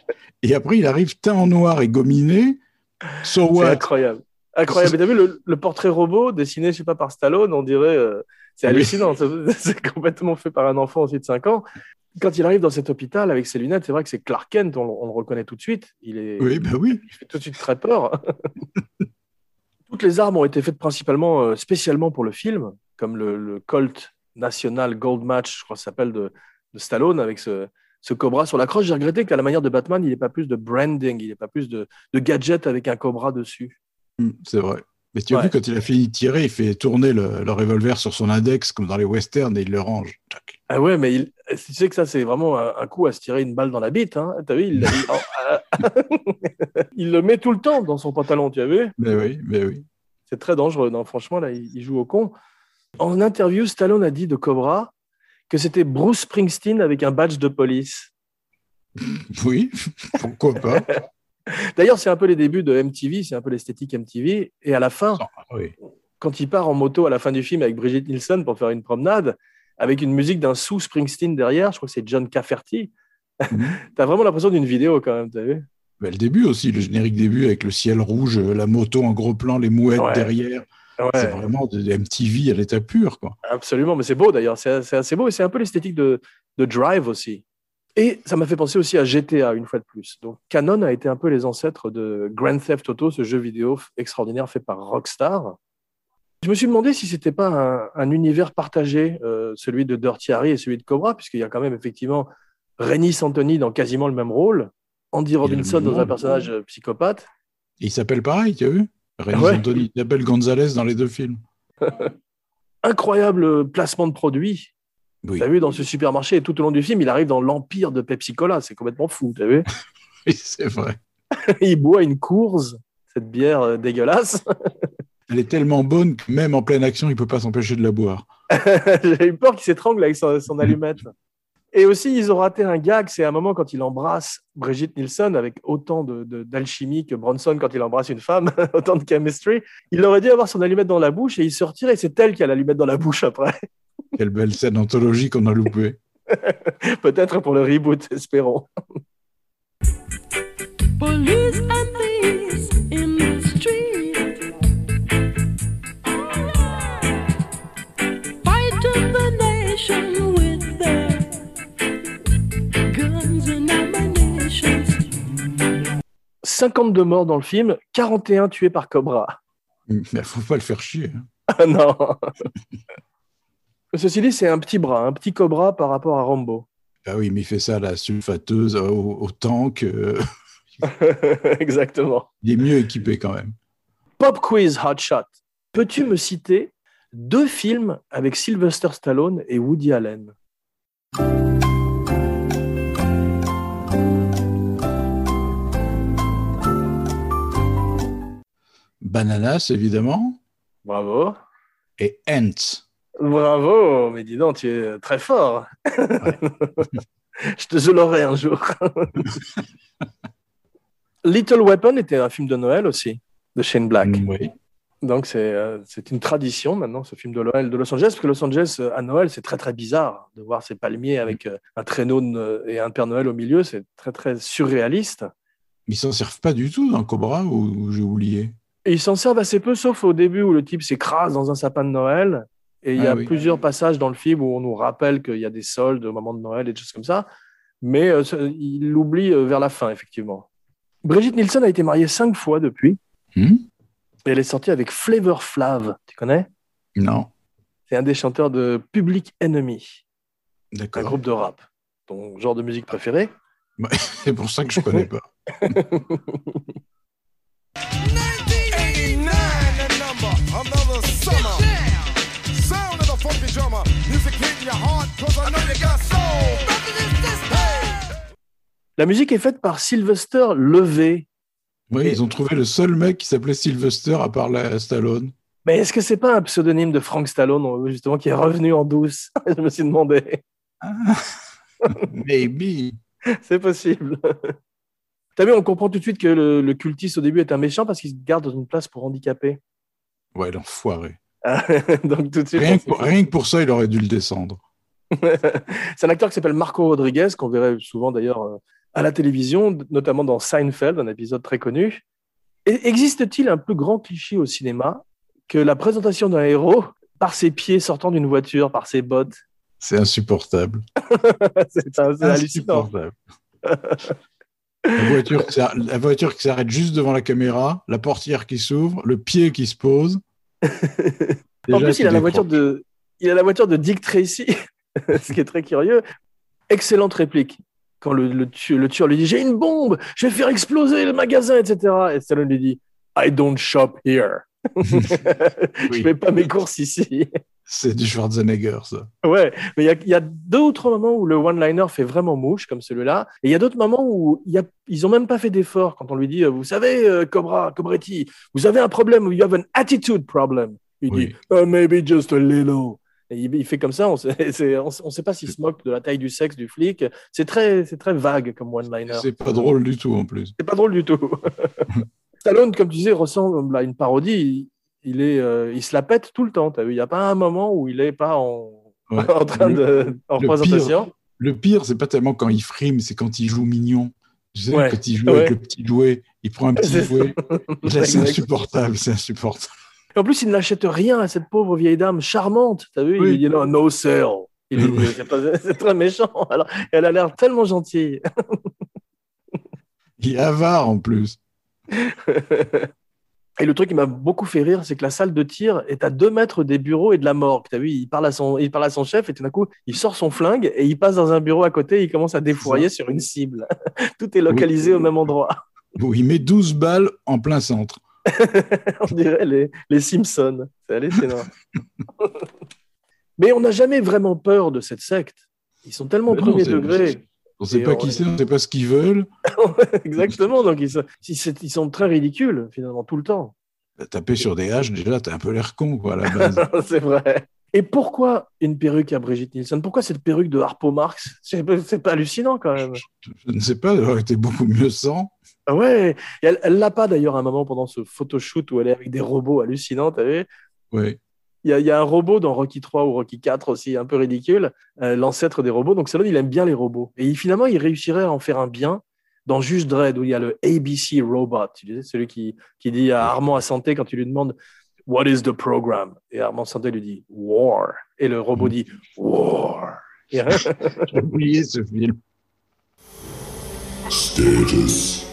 Et après, il arrive teint en noir et gominé. So c'est incroyable. Incroyable. T'as vu le, portrait robot dessiné, je sais pas, par Stallone, on dirait. Euh, c'est hallucinant. c'est complètement fait par un enfant aussi de 5 ans. Quand il arrive dans cet hôpital avec ses lunettes, c'est vrai que c'est Clark Kent, on, le reconnaît tout de suite. Il est, oui, bah oui. Il fait tout de suite très peur. Toutes les armes ont été faites principalement, euh, spécialement pour le film, comme le, Colt National Gold Match, je crois que ça s'appelle, de, Stallone, avec ce, cobra sur la crosse. J'ai regretté qu'à la manière de Batman, il n'y ait pas plus de branding, il n'y ait pas plus de, de gadgets avec un cobra dessus. Hmm, c'est vrai. Mais tu as vu, quand il a fini de tirer, il fait tourner le, revolver sur son index, comme dans les westerns, et il le range. Ah ouais, mais il, tu sais que ça, c'est vraiment un, coup à se tirer une balle dans la bite. Hein. As vu, il, il, le met tout le temps dans son pantalon, tu as vu? Mais oui, mais oui. C'est très dangereux. Non, franchement, là, il, joue au con. En interview, Stallone a dit de Cobra que c'était Bruce Springsteen avec un badge de police. Oui, pourquoi pas? D'ailleurs, c'est un peu les débuts de MTV, c'est un peu l'esthétique MTV. Et à la fin, quand il part en moto à la fin du film avec Brigitte Nielsen pour faire une promenade, avec une musique d'un sous Springsteen derrière, je crois que c'est John Cafferty, tu as vraiment l'impression d'une vidéo quand même, tu as vu? Bah, le début aussi, le générique début avec le ciel rouge, la moto en gros plan, les mouettes derrière. C'est vraiment de, MTV à l'état pur. Quoi. Absolument, mais c'est beau d'ailleurs. C'est assez beau et c'est un peu l'esthétique de, de Drive aussi. Et ça m'a fait penser aussi à GTA une fois de plus. Donc Canon a été un peu les ancêtres de Grand Theft Auto, ce jeu vidéo extraordinaire fait par Rockstar. Je me suis demandé si c'était pas un, univers partagé, euh, celui de Dirty Harry et celui de Cobra, puisqu'il y a quand même effectivement Rennie Anthony dans quasiment le même rôle, Andy Robinson dans un personnage psychopathe. il s'appelle pareil, tu as vu? Rennie Anthony, il s'appelle Gonzalez dans les deux films. Incroyable placement de produit. Oui. Tu as vu dans ce supermarché, et tout au long du film, il arrive dans l'empire de Pepsi Cola. C'est complètement fou, tu as vu? Oui, c'est vrai. il boit une course, cette bière euh, dégueulasse. Elle est tellement bonne que même en pleine action, il ne peut pas s'empêcher de la boire. J'ai eu peur qu'il s'étrangle avec son, allumette. Et aussi, ils ont raté un gag, c'est un moment quand il embrasse Brigitte Nielsen avec autant d'alchimie de, que Bronson quand il embrasse une femme, autant de chemistry. Il aurait dû avoir son allumette dans la bouche et il se et c'est elle qui a l'allumette dans la bouche après. Quelle belle scène anthologique qu'on a loupée. Peut-être pour le reboot, espérons. « 52 morts dans le film, 41 tués par Cobra. Mais faut pas le faire chier. Hein. Ah non Ceci dit, c'est un petit bras, un petit cobra par rapport à Rambo. Ah oui, mais il fait ça à la sulfateuse, au, tank. Euh. Exactement. Il est mieux équipé quand même. Pop quiz hot shot. Peux-tu me citer deux films avec Sylvester Stallone et Woody Allen? Bananas, évidemment. Bravo. Et Ants. Bravo, mais dis donc, tu es très fort. je te l'aurai un jour. Little Weapon était un film de Noël aussi, de Shane Black. Mm, oui. Donc euh, c'est une tradition maintenant, ce film de Noël de Los Angeles, parce que Los Angeles, euh, à Noël, c'est très très bizarre de voir ces palmiers avec euh, un traîneau et un Père Noël au milieu, c'est très très surréaliste. Mais ils s'en servent pas du tout dans Cobra, ou, j'ai oublié? Ils s'en servent assez peu, sauf au début où le type s'écrase dans un sapin de Noël. Et il y a ah plusieurs passages dans le film où on nous rappelle qu'il y a des soldes au moment de Noël et des choses comme ça. Mais euh, il l'oublie euh, vers la fin, effectivement. Brigitte Nielsen a été mariée cinq fois depuis. Hmm? Et elle est sortie avec Flavor Flav. Tu connais? Non. C'est un des chanteurs de Public Enemy. D'accord. Un groupe de rap. Ton genre de musique préféré? C'est pour ça que je ne connais pas. La musique est faite par Sylvester Levé. Oui, ils ont trouvé le seul mec qui s'appelait Sylvester à part la Stallone. Mais est-ce que c'est pas un pseudonyme de Frank Stallone, justement, qui est revenu en douce? Je me suis demandé. Ah, maybe. c'est possible. T'as vu, on comprend tout de suite que le, le, cultiste au début est un méchant parce qu'il se garde dans une place pour handicapés. Ouais, l'enfoiré. Donc tout de suite. Rien que, pour, ça, il aurait dû le descendre. c'est un acteur qui s'appelle Marco Rodriguez, qu'on verrait souvent d'ailleurs euh, à la télévision, notamment dans Seinfeld, un épisode très connu. Existe-t-il un plus grand cliché au cinéma que la présentation d'un héros par ses pieds sortant d'une voiture, par ses bottes? C'est insupportable. c'est. La voiture, la voiture qui s'arrête juste devant la caméra, la portière qui s'ouvre, le pied qui se pose en plus, il a, la voiture de, il a la voiture de Dick Tracy, ce qui est très curieux. Excellente réplique. Quand le, le, tueur, lui dit J'ai une bombe, je vais faire exploser le magasin, etc. Et Stallone lui dit I don't shop here. je ne fais pas mes courses ici. C'est du Schwarzenegger, ça. Ouais, mais il y, y a, d'autres moments où le one-liner fait vraiment mouche, comme celui-là. Et il y a d'autres moments où y a, ils n'ont même pas fait d'effort quand on lui dit Vous savez, euh, Cobra, Cobretti, vous avez un problème, you have an attitude problem. Il dit oh, Maybe just a little. Et il, fait comme ça, on ne sait pas s'il se moque de la taille du sexe du flic. C'est très, très vague comme one-liner. C'est pas drôle du tout en plus. C'est pas drôle du tout. Stallone, comme tu disais, ressemble à une parodie il, est, euh, il se la pète tout le temps. As vu il n'y a pas un moment où il n'est pas en, en train de en représentation. le pire, c'est pas tellement quand il frime, c'est quand il joue mignon. Tu sais, quand il joue avec le petit jouet, il prend un petit jouet. c'est insupportable, c'est insupportable. En plus, il n'achète rien à cette pauvre vieille dame charmante. Tu as vu Il lui dit non, no sale. C'est très méchant. Alors, elle a l'air tellement gentille. il est avare en plus. Et le truc qui m'a beaucoup fait rire, c'est que la salle de tir est à deux mètres des bureaux et de la morgue. Tu as vu, il parle, à son, il parle à son chef et tout d'un coup, il sort son flingue et il passe dans un bureau à côté et il commence à défourailler sur une cible. tout est localisé au même endroit. il met 12 balles en plein centre. on dirait les, les Simpsons. C'est hallucinant. Mais on n'a jamais vraiment peur de cette secte. Ils sont tellement premier degré. On ne sait pas qui c'est, on ne sait pas ce qu'ils veulent. Exactement, donc ils sont, ils sont, très ridicules, finalement, tout le temps. Bah, taper sur des haches, déjà, t'as un peu l'air con, quoi, à la base. c'est vrai. Et pourquoi une perruque à Brigitte Nielsen? Pourquoi cette perruque de Harpo Marx? C'est pas hallucinant, quand même. Je, ne sais pas, elle aurait été beaucoup mieux sans. Ah ouais, elle l'a pas d'ailleurs à un moment pendant ce photoshoot où elle est avec des robots hallucinants, tu vu? Oui. Il y, a, un robot dans Rocky 3 ou Rocky 4 aussi, un peu ridicule, euh, l'ancêtre des robots. Donc, Stallone, il aime bien les robots. Et finalement, il réussirait à en faire un bien dans Juste Dread, où il y a le ABC Robot, tu sais, celui qui, qui dit à Armand à Santé quand tu lui demandes What is the program Et Armand Santé lui dit War. Et le robot dit War. J'ai oublié ce film. Status.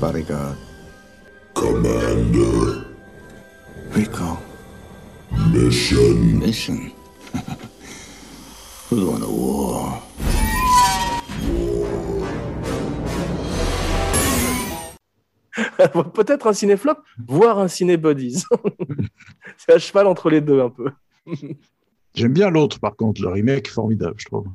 Bodyguard. Commander. Recall. Mission. Mission. We're going to war. Peut-être un cinéflop, voire un ciné-buddies. C'est à cheval entre les deux un peu. J'aime bien l'autre, par contre, le remake formidable, je trouve.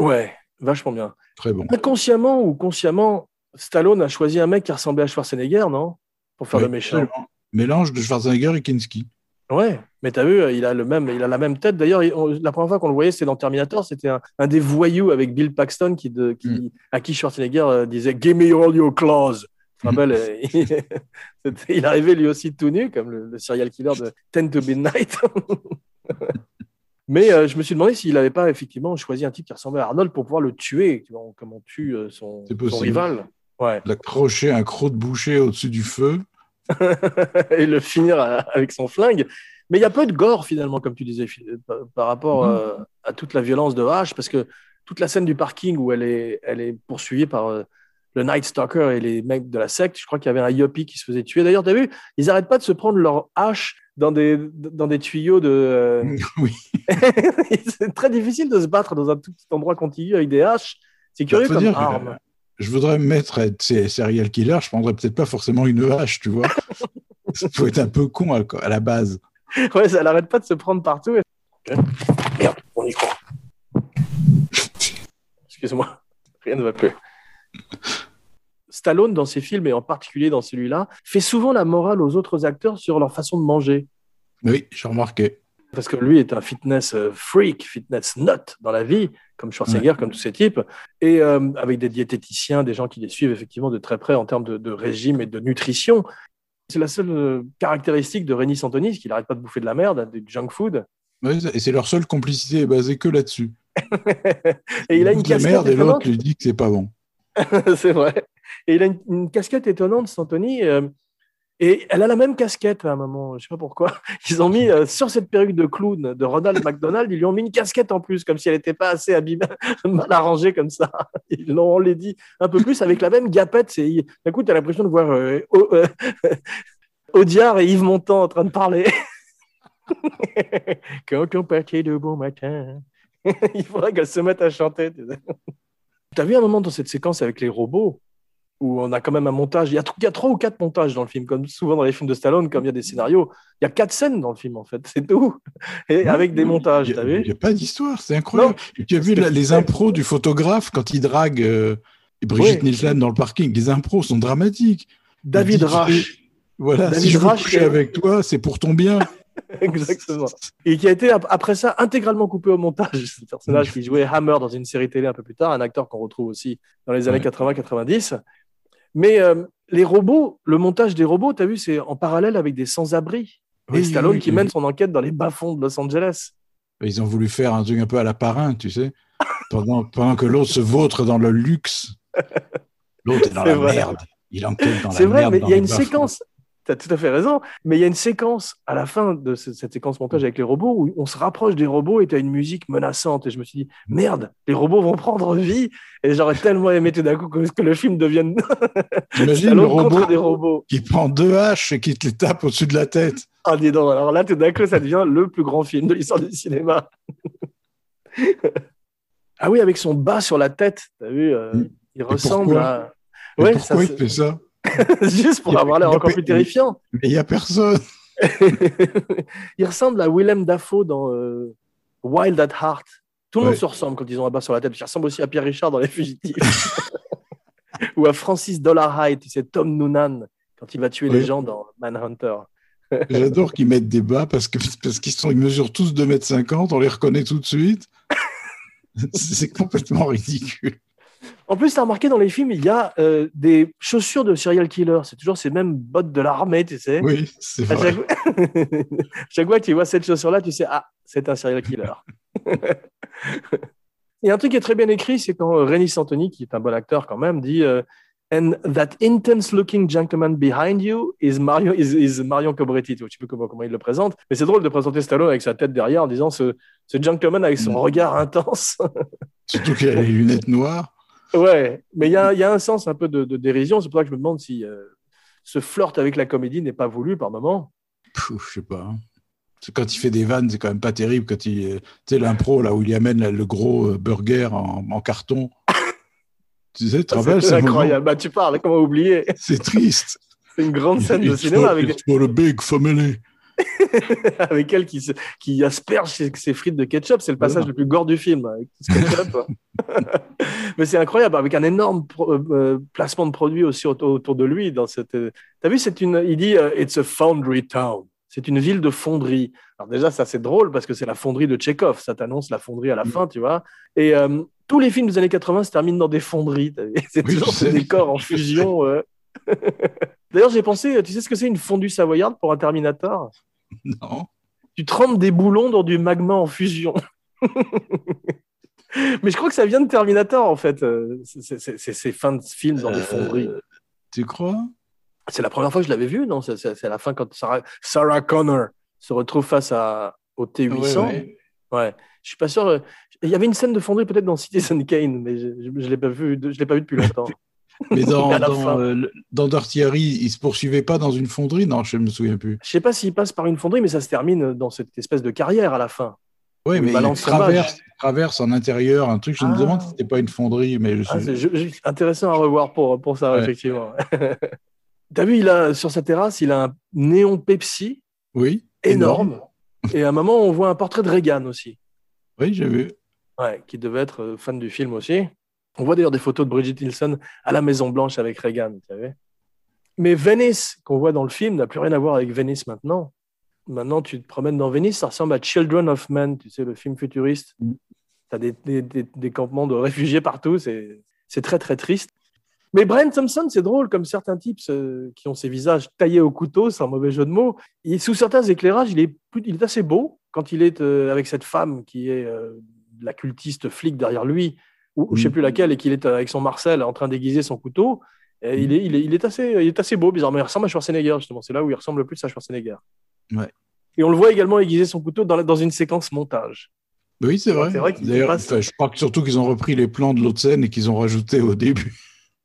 Ouais, vachement bien. Très bon. Inconsciemment ou consciemment, Stallone a choisi un mec qui ressemblait à Schwarzenegger, non? Pour faire le méchant. Mélange de Schwarzenegger et Kinski. Ouais, mais t'as vu, il a, le même, il a la même tête. D'ailleurs, la première fois qu'on le voyait, c'était dans Terminator. C'était un, des voyous avec Bill Paxton qui, de, qui mm. à qui Schwarzenegger euh, disait Give me all your claws. Tu te rappelles euh, il, arrivait lui aussi tout nu, comme le, serial killer de Ten to Midnight. Mais euh, je me suis demandé s'il n'avait pas effectivement choisi un type qui ressemblait à Arnold pour pouvoir le tuer, comme on tue son, son rival. Ouais. D'accrocher un croc de boucher au-dessus du feu. et le finir avec son flingue. Mais il y a peu de gore finalement, comme tu disais, par rapport mhm. euh, à toute la violence de H, parce que toute la scène du parking où elle est, elle est poursuivie par euh, le Night Stalker et les mecs de la secte, je crois qu'il y avait un Yopi qui se faisait tuer. D'ailleurs, tu as vu, ils n'arrêtent pas de se prendre leur hache dans des, dans des tuyaux de. Euh, oui. c'est très difficile de se battre dans un tout petit endroit contigu avec des haches. C'est curieux bah, comme arme je voudrais me mettre à être serial killer, je prendrais peut-être pas forcément une hache, tu vois. ça faut être un peu con à, la base. Ouais, ça n'arrête pas de se prendre partout. Merde, on y croit. Excuse-moi, rien ne va plus. Stallone, dans ses films, et en particulier dans celui-là, fait souvent la morale aux autres acteurs sur leur façon de manger. Oui, j'ai remarqué. Parce que lui est un fitness euh, freak, fitness nut dans la vie, comme Schwarzenegger, comme tous ces types, et euh, avec des diététiciens, des gens qui les suivent effectivement de très près en termes de, régime et de nutrition. C'est la seule euh, caractéristique de Rémi Santonis, qu'il n'arrête pas de bouffer de la merde, du junk food. et c'est leur seule complicité est basée que là-dessus. et il, a une casquette. merde et l'autre lui dit que c'est pas bon. c'est vrai. Et il a une, casquette étonnante, Santoni. Et elle a la même casquette à un moment, je sais pas pourquoi. Ils ont mis euh, sur cette perruque de clown de Ronald McDonald, ils lui ont mis une casquette en plus, comme si elle n'était pas assez abîmée, mal arrangée comme ça. Ils l'ont dit un peu plus avec la même gapette. D'un coup, tu as l'impression de voir euh, euh, et Yves Montand en train de parler. Quand on partait de bon matin, il faudrait qu'elle se mette à chanter. Tu as vu un moment dans cette séquence avec les robots? Où on a quand même un montage. Il y, a, il y, a, trois ou quatre montages dans le film, comme souvent dans les films de Stallone, comme il y a des scénarios. Il y a quatre scènes dans le film, en fait, c'est tout. Et avec des montages, Il n'y a pas d'histoire, c'est incroyable. tu as vu les impros du photographe quand il drague euh, Brigitte Nielsen dans le parking. Les impros sont dramatiques. David Rache. Voilà, David si je veux avec toi, c'est pour ton bien. Exactement. Et qui a été, après ça, intégralement coupé au montage. Ce personnage qui jouait Hammer dans une série télé un peu plus tard, un acteur qu'on retrouve aussi dans les années 80-90. Mais euh, les robots, le montage des robots, tu as vu, c'est en parallèle avec des sans-abri. et Stallone qui mène son enquête dans les bas-fonds de Los Angeles. Ils ont voulu faire un truc un peu à la parrain, tu sais. pendant, pendant que l'autre se vautre dans le luxe, l'autre est dans la merde. Il enquête dans la merde. C'est vrai, mais il y a une séquence. Tu as tout à fait raison. Mais il y a une séquence à la fin de ce- cette séquence montage avec les robots où on se rapproche des robots et tu as une musique menaçante. Et je me suis dit, merde, les robots vont prendre vie. Et j'aurais tellement aimé tout d'un coup que, que le film devienne Stallone le robot des robots. qui prend deux haches et qui te les tape au-dessus de la tête? Ah, dis donc, alors là, tout d'un coup, ça devient le plus grand film de l'histoire du cinéma. ah oui, avec son bas sur la tête, t'as vu, euh, Mm. il ressemble à. Ouais, pourquoi ça, il fait ça? juste pour a- avoir l'air encore plus terrifiant. Mais il n'y a personne. il ressemble à Willem Dafoe dans euh, Wild at Heart. Tout le monde se ressemble quand ils ont un bas sur la tête. Il ressemble aussi à Pierre Richard dans Les Fugitifs. Ou à Francis Dollarhide, tu sais, Tom Noonan, quand il va tuer les Ouais. gens dans Manhunter. J'adore qu'ils mettent des bas parce que parce qu'ils sont ils mesurent tous 2m50, on les reconnaît tout de suite. C'est complètement ridicule. En plus, tu as remarqué dans les films, il y a euh, des chaussures de serial killer. C'est toujours ces mêmes bottes de l'armée, tu sais. Oui, c'est À vrai. chaque... chaque fois que tu vois cette chaussure-là, tu sais, ah, c'est un serial killer. Il y a un truc qui est très bien écrit, c'est quand euh, Renny Santoni, qui est un bon acteur quand même, dit euh, And that intense-looking gentleman behind you is Marion, is, is Marion Cobretti. Je sais plus comment, comment il le présente, mais c'est drôle de présenter Stallone avec sa tête derrière en disant ce, ce gentleman avec son Mm. regard intense. Surtout qu'il a les lunettes noires. Ouais, mais il y a, y a un sens un peu de, de dérision. C'est pour ça que je me demande si euh, ce flirt avec la comédie n'est pas voulu par moment. Pff, je sais pas. hein. Quand il fait des vannes, c'est quand même pas terrible. Quand il, euh, tu sais, l'impro là où il amène là, le gros euh, burger en, en carton. tu sais, tu rappelles C'est incroyable. Bah, tu parles, comment oublier? C'est triste. C'est une grande scène de It's cinéma avec, it's for the big family. avec elle qui, se- qui asperge ses, ses frites de ketchup. C'est le passage Voilà. le plus gore du film. Avec tout ce ketchup. Mais c'est incroyable, avec un énorme pro- euh, euh, placement de produits aussi autour, autour de lui. Dans cette, euh, T'as vu, c'est une, il dit euh, It's a foundry town. C'est une ville de fonderie. Alors déjà, ça c'est drôle parce que c'est la fonderie de Tchekhov. Ça t'annonce la fonderie à la Mm. fin, tu vois. Et tous les films des années 80 se terminent dans des fonderies. C'est Oui, toujours sais. décors en fusion. D'ailleurs, j'ai pensé, tu sais ce que c'est une fondue savoyarde pour un Terminator? Non. tu trempes des boulons dans du magma en fusion. Mais je crois que ça vient de Terminator, en fait. euh, c'est- ces fins de film dans des fonderies. Euh, Tu crois? C'est la première fois que je l'avais vu, non? C'est à la fin quand Sarah, Sarah Connor se retrouve face à, au T800. Ouais, Ouais, ouais. je suis pas sûr. euh, Il y avait une scène de fonderie peut-être dans Citizen Kane, mais je ne l'ai pas vu, je l'ai pas vu depuis longtemps. Mais dans, dans, euh, dans Dirty Harry, il se poursuivait pas dans une fonderie? Non, je me souviens plus. Je sais pas s'il passe par une fonderie, mais ça se termine dans cette espèce de carrière à la fin. Oui, mais il traverse, traverse en intérieur un truc. Je me Ah. demande si c'était pas une fonderie, mais je Ah, je- je- intéressant à revoir pour, pour ça, Ouais. effectivement. T'as vu, il a, sur sa terrasse, il a un néon Pepsi Oui. énorme. Et à un moment, on voit un portrait de Reagan aussi, Oui, j'ai vu. ouais, qui devait être euh, fan du film aussi. On voit d'ailleurs des photos de Bridget Nielsen à la Maison Blanche avec Reagan, tu savais. Mais Venice, qu'on voit dans le film, n'a plus rien à voir avec Venice maintenant. Maintenant, tu te promènes dans Venice, ça ressemble à Children of Men, tu sais, le film futuriste. Mm. Tu as des, des- des- des campements de réfugiés partout, c'est c'est très très triste. Mais Brian Thompson, c'est drôle, comme certains types euh, qui ont ces visages taillés au couteau, sans mauvais jeu de mots. Et sous certains éclairages, il est, plus- il est assez beau quand il est euh, avec cette femme qui est euh, la cultiste flic derrière lui, ou, ou je sais Mm. plus laquelle, et qu'il est euh, avec son Marcel en train d'aiguiser son couteau. Et il, est, il, est, il, est assez, il est assez beau, bizarrement. Il ressemble à Schwarzenegger, justement. C'est là où il ressemble le plus à Schwarzenegger. Ouais. Et on le voit également aiguiser son couteau dans, la- dans une séquence montage. Oui, c'est vrai. C'est vrai D'ailleurs, passe- je crois que surtout qu'ils ont repris les plans de l'autre scène et qu'ils ont rajouté au début.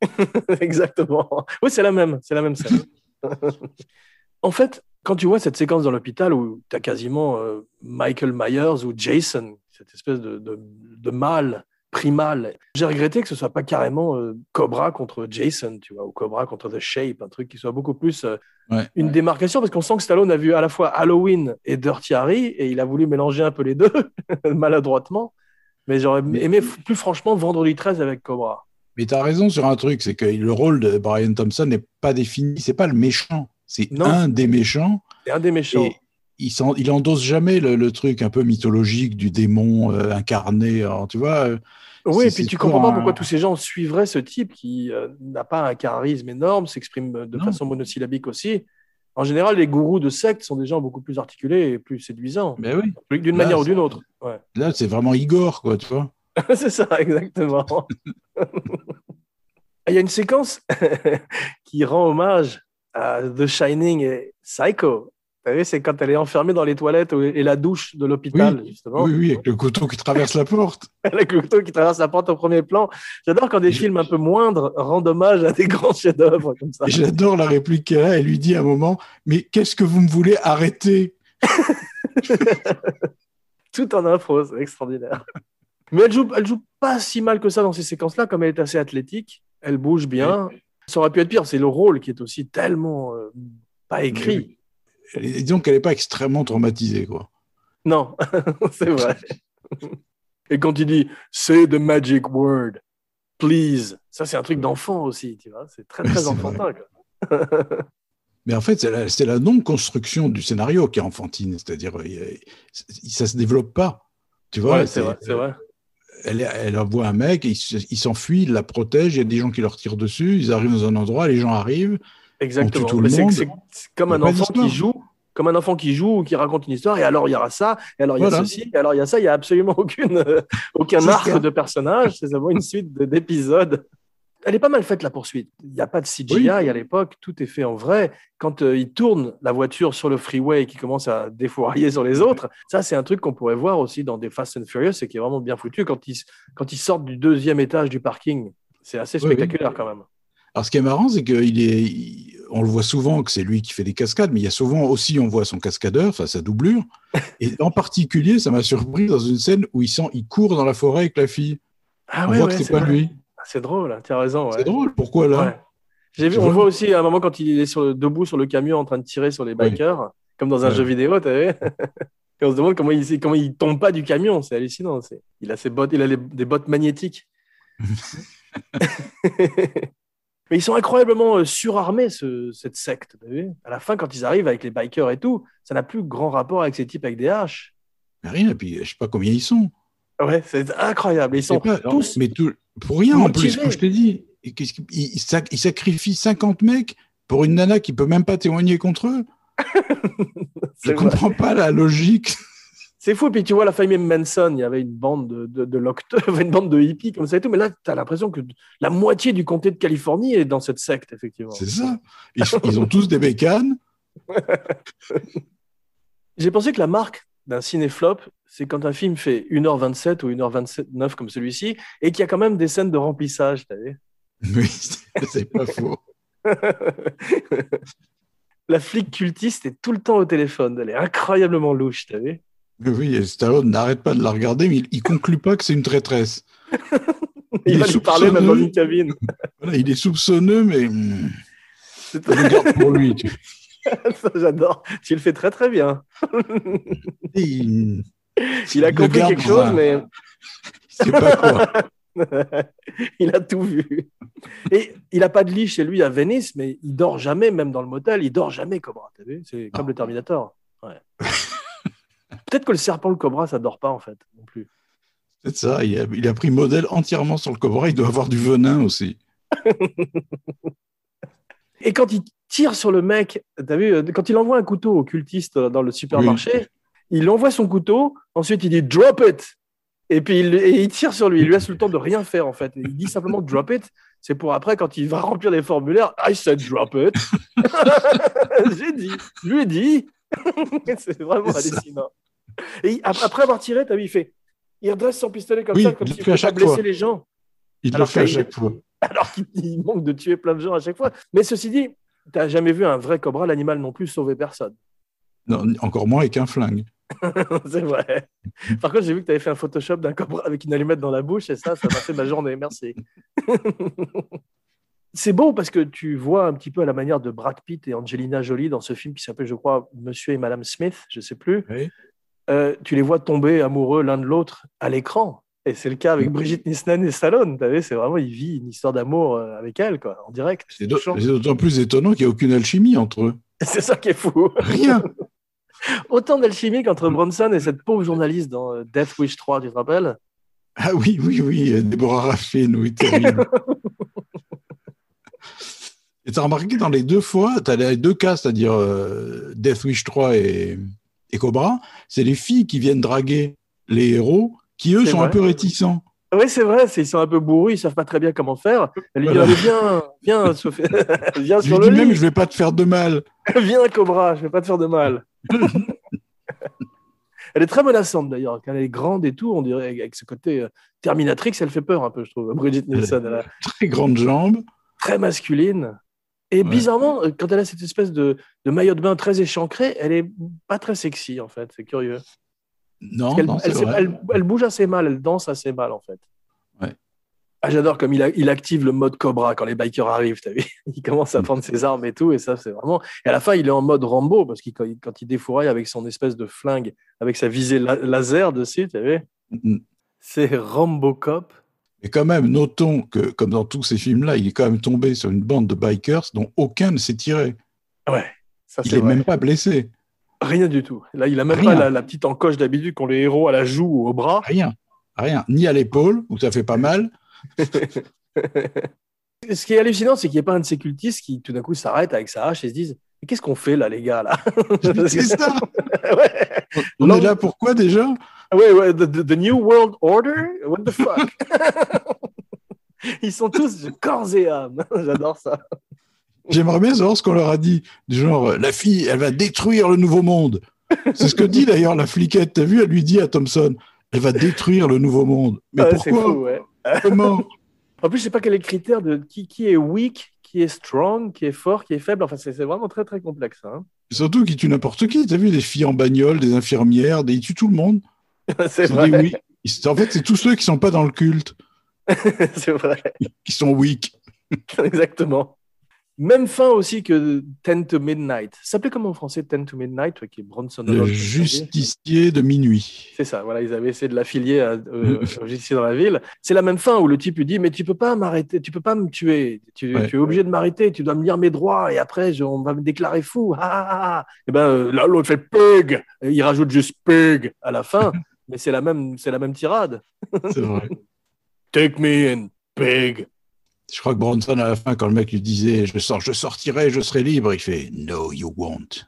Exactement. Oui, c'est la même, c'est la même scène. en fait, quand tu vois cette séquence dans l'hôpital où tu as quasiment euh, Michael Myers ou Jason, cette espèce de, de, de mâle j'ai regretté que ce soit pas carrément euh, Cobra contre Jason, tu vois, ou Cobra contre The Shape, un truc qui soit beaucoup plus euh, Ouais. une démarcation, parce qu'on sent que Stallone a vu à la fois Halloween et Dirty Harry, et il a voulu mélanger un peu les deux, maladroitement. Mais j'aurais aimé plus franchement Vendredi 13 avec Cobra. Mais tu as raison sur un truc, c'est que le rôle de Brian Thompson n'est pas défini. C'est pas le méchant, c'est un des méchants. C'est un des méchants. Et il, il endosse jamais le, le truc un peu mythologique du démon euh, incarné. alors, tu vois, euh, Oui, et puis tu comprends pas pourquoi un- tous ces gens suivraient ce type qui euh, n'a pas un charisme énorme, s'exprime de Non. façon monosyllabique aussi. En général, les gourous de secte sont des gens beaucoup plus articulés et plus séduisants, mais oui. d'une manière ou d'une autre. Ouais. Là, c'est vraiment Igor, quoi, tu vois. c'est ça, exactement. Il y a une séquence qui rend hommage à The Shining et Psycho. Vous savez, c'est quand elle est enfermée dans les toilettes et la douche de l'hôpital, oui, justement. Oui, oui, avec le couteau qui traverse la porte. avec le couteau qui traverse la porte au premier plan. J'adore quand des films un peu moindres rendent hommage à des grands chefs-d'œuvre comme ça. J'adore la réplique qu'elle a. Elle lui dit à un moment Mais qu'est-ce que vous me voulez arrêter? Tout en info, c'est extraordinaire. Mais elle joue, elle joue pas si mal que ça dans ces séquences-là, comme elle est assez athlétique. Elle bouge bien. Ça aurait pu être pire. C'est le rôle qui est aussi tellement euh, pas écrit. Disons qu'elle n'est pas extrêmement traumatisée, quoi. Non, c'est vrai. Et quand il dit Say the magic word, please, ça c'est un truc d'enfant aussi, tu vois. C'est très très enfantin. Mais en fait, c'est la, la non-construction du scénario qui est enfantine, c'est-à-dire ça se développe pas. Tu vois, ouais, c'est vrai, vrai, Elle, elle envoie un mec, il, il s'enfuit, il la protège, il y a des gens qui leur tirent dessus, ils arrivent dans un endroit, les gens arrivent. Exactement. C'est comme un enfant qui joue, comme un enfant qui joue ou qui raconte une histoire, et alors il y aura ça, et alors il y a ceci, et alors il y a ça, il n'y a absolument aucune, euh, aucun arc de personnage, c'est seulement une suite de- d'épisodes. Elle est pas mal faite la poursuite. Il n'y a pas de CGI Oui. à l'époque, tout est fait en vrai. Quand euh, il tourne la voiture sur le freeway et qu'il commence à défourailler sur les autres, ça c'est un truc qu'on pourrait voir aussi dans des Fast and Furious et qui est vraiment bien foutu quand ils, quand ils sortent du deuxième étage du parking. C'est assez Oui, oui. spectaculaire quand même. Alors, ce qui est marrant, c'est qu'il est, il- on le voit souvent que c'est lui qui fait des cascades, mais il y a souvent aussi, on voit son cascadeur, enfin sa doublure. Et en particulier, ça m'a surpris dans une scène où il, sent, il court dans la forêt avec la fille. Ah on ouais, voit ouais, que c'est pas vrai. lui. Ah, C'est drôle, hein, tu as raison. ouais. C'est drôle. Pourquoi là? J'ai vu, on le voit aussi à un moment quand il est sur le- debout sur le camion en train de tirer sur les Oui. bikers, comme dans un jeu vidéo, tu vu? Et on se demande comment il, comment il tombe pas du camion, c'est hallucinant. Il a ses bottes, il a les- des bottes magnétiques. Mais ils sont incroyablement euh, surarmés, ce- cette secte. à la fin, quand ils arrivent avec les bikers et tout, ça n'a plus grand rapport avec ces types avec des haches. Mais Rien, et puis je sais pas combien ils sont. Ouais, c'est incroyable. Ils sont pas, tous Mais tout, pour rien en plus, comme je t'ai dit. Et qu'est-ce qu'il- il, il sac- il sacrifie 50 mecs pour une nana qui peut même pas témoigner contre eux. Je vrai. comprends pas la logique. C'est fou. Puis tu vois la famille Manson, il y avait une bande de, de, de locteurs, une bande de hippies comme ça et tout. Mais là, tu as l'impression que la moitié du comté de Californie est dans cette secte, effectivement. C'est ça. Ils, ils ont tous des bécanes. J'ai pensé que la marque d'un cinéflop, c'est quand un film fait 1h27 ou 1h29 comme celui-ci et qu'il y a quand même des scènes de remplissage. vu? Oui, c'est pas faux. la flic cultiste est tout le temps au téléphone. Elle est incroyablement louche, t'as vu? Oui, et Stallone n'arrête pas de la regarder, mais il, il conclut pas que c'est une traîtresse. Il, Il va lui parler même dans une cabine. Voilà, il est soupçonneux, mais hmm, C'est- il le garde pour lui. Tu... Ça, J'adore. Tu le fais très très bien. Il, Il a compris quelque chose, un- mais C'est pas quoi. il a tout vu. Et il n'a pas de lit chez lui à Venise, mais il dort jamais, même dans le motel, il dort jamais, Cobra. T'as vu C'est comme Ah. le Terminator. Ouais. Peut-être que le serpent, le Cobra, ça dort pas en fait, non plus. C'est ça. Il a, il a pris modèle entièrement sur le cobra. Il doit avoir du venin aussi. Et quand il tire sur le mec, t'as vu, euh, quand il envoie un couteau au cultiste dans le supermarché, il envoie son couteau, ensuite il dit drop it. Et puis il, et il tire sur lui, il lui laisse le temps de rien faire en fait. Il dit simplement drop it. C'est pour après, quand il va remplir les formulaires, I said drop it. J'ai dit, je lui ai dit. c'est vraiment hallucinant. Et après avoir tiré, t'as vu, il fait, il redresse son pistolet comme Oui, ça, comme s'il voulait blesser fois. les gens Il Alors le fait à chaque fois. alors qu'il il manque de tuer plein de gens à chaque fois. Mais ceci dit, tu n'as jamais vu un vrai cobra, l'animal non plus sauver personne. Non, encore moins avec un flingue. c'est vrai. Par contre, j'ai vu que tu avais fait un Photoshop d'un cobra avec une allumette dans la bouche et ça, ça m'a fait ma journée. Merci. c'est beau parce que tu vois un petit peu à la manière de Brad Pitt et Angelina Jolie dans ce film qui s'appelle, je crois, Monsieur et Madame Smith, je sais plus. Oui. Euh, tu les vois tomber amoureux l'un de l'autre à l'écran. Et c'est le cas avec Brigitte Nielsen et Stallone. C'est vraiment, il vit une histoire d'amour euh, avec elle, quoi, en direct. C'est d'autant plus étonnant qu'il n'y a aucune alchimie entre eux. C'est ça qui est fou. Rien. Autant d'alchimie qu'entre Bronson et cette pauvre journaliste dans euh, Death Wish 3, tu te rappelles? Ah oui, oui, oui, Déborah Raffin, oui, terrible. et tu as remarqué dans les deux fois, tu as les deux cas, c'est-à-dire euh, Death Wish 3 et, et Cobra, c'est les filles qui viennent draguer les héros qui, eux, sont vrai. un peu réticents. Oui, c'est vrai, ils sont un peu bourrus, ils savent pas très bien comment faire. Elle lui dit Allez, viens, viens, viens sur le lit. même, je vais pas te faire de mal. viens, Cobra, je vais pas te faire de mal. elle est très menaçante d'ailleurs, quand elle est grande et tout, on dirait avec ce côté euh, Terminatrix, elle fait peur un peu, je trouve. Brigitte Nielsen. Elle a... Très grandes jambes. Très masculine. Et bizarrement, euh, quand elle a cette espèce de, de, maillot de bain très échancré, elle est pas très sexy en fait. C'est curieux. Non, elle, non elle, elle, bouge assez mal, elle danse assez mal en fait. Ouais. Ah, J'adore comme il, a, il, active le mode Cobra quand les bikers arrivent. As vu il commence à prendre ses armes et tout, et ça c'est vraiment. Et à la fin, il est en mode Rambo parce que quand, quand, il défouraille avec son espèce de flingue, avec sa visée laser dessus, tu vu mm-hmm. C'est Rambo Cop. Mais quand même, notons que, comme dans tous ces films-là, il est quand même tombé sur une bande de bikers dont aucun ne s'est tiré. Ouais, ça Il n'est même pas blessé. Rien du tout. Là, il n'a même pas la, petite encoche d'habitude qu'ont les héros à la joue ou au bras. Rien. Rien. Ni à l'épaule, où ça fait pas mal. Ce qui est hallucinant, c'est qu'il n'y a pas un de ces cultistes qui, tout d'un coup, s'arrête avec sa hache et se disent Qu'est-ce qu'on fait là, les gars là C'est ça ouais. On est là pourquoi déjà? Ouais, ouais, the, New World Order? What the fuck? Ils sont tous de corps et âme. J'adore ça. J'aimerais bien savoir ce qu'on leur a dit. Du genre, la fille, elle va détruire le nouveau monde. C'est ce que dit d'ailleurs la fliquette. T'as vu, elle lui dit à Thompson, elle va détruire le nouveau monde. Mais pourquoi fou, ouais. Comment En plus, je sais pas quel est le critère de qui, qui est weak, qui est strong, qui est fort, qui est faible. Enfin, c'est vraiment très très complexe. Hein. Surtout qui tue n'importe qui. T'as vu des filles en bagnole, des infirmières, des... ils tuent tout le monde. c'est vrai. Oui. En fait, c'est tous ceux qui sont pas dans le culte. c'est vrai. Qui sont weak. Exactement. Même fin aussi que Ten to Midnight. Ça s'appelait comment en français Ten to Midnight, qui est Bronson Le justicier de minuit. C'est ça, voilà, ils avaient essayé de l'affilier euh, au justicier dans la ville. C'est la même fin où le type lui dit Mais tu peux pas m'arrêter, tu peux pas me tuer, tu, es obligé de m'arrêter, tu dois me lire mes droits et après on va me déclarer fou. Ah, ah, ah. Et ben euh, là, l'autre fait Pug Il rajoute juste Pug à la fin, mais c'est la, même, la même tirade. C'est vrai. Take me in, Pig. Je crois que Bronson, à la fin, quand le mec lui disait je, sors, je sortirai, je serai libre, il fait No, you won't.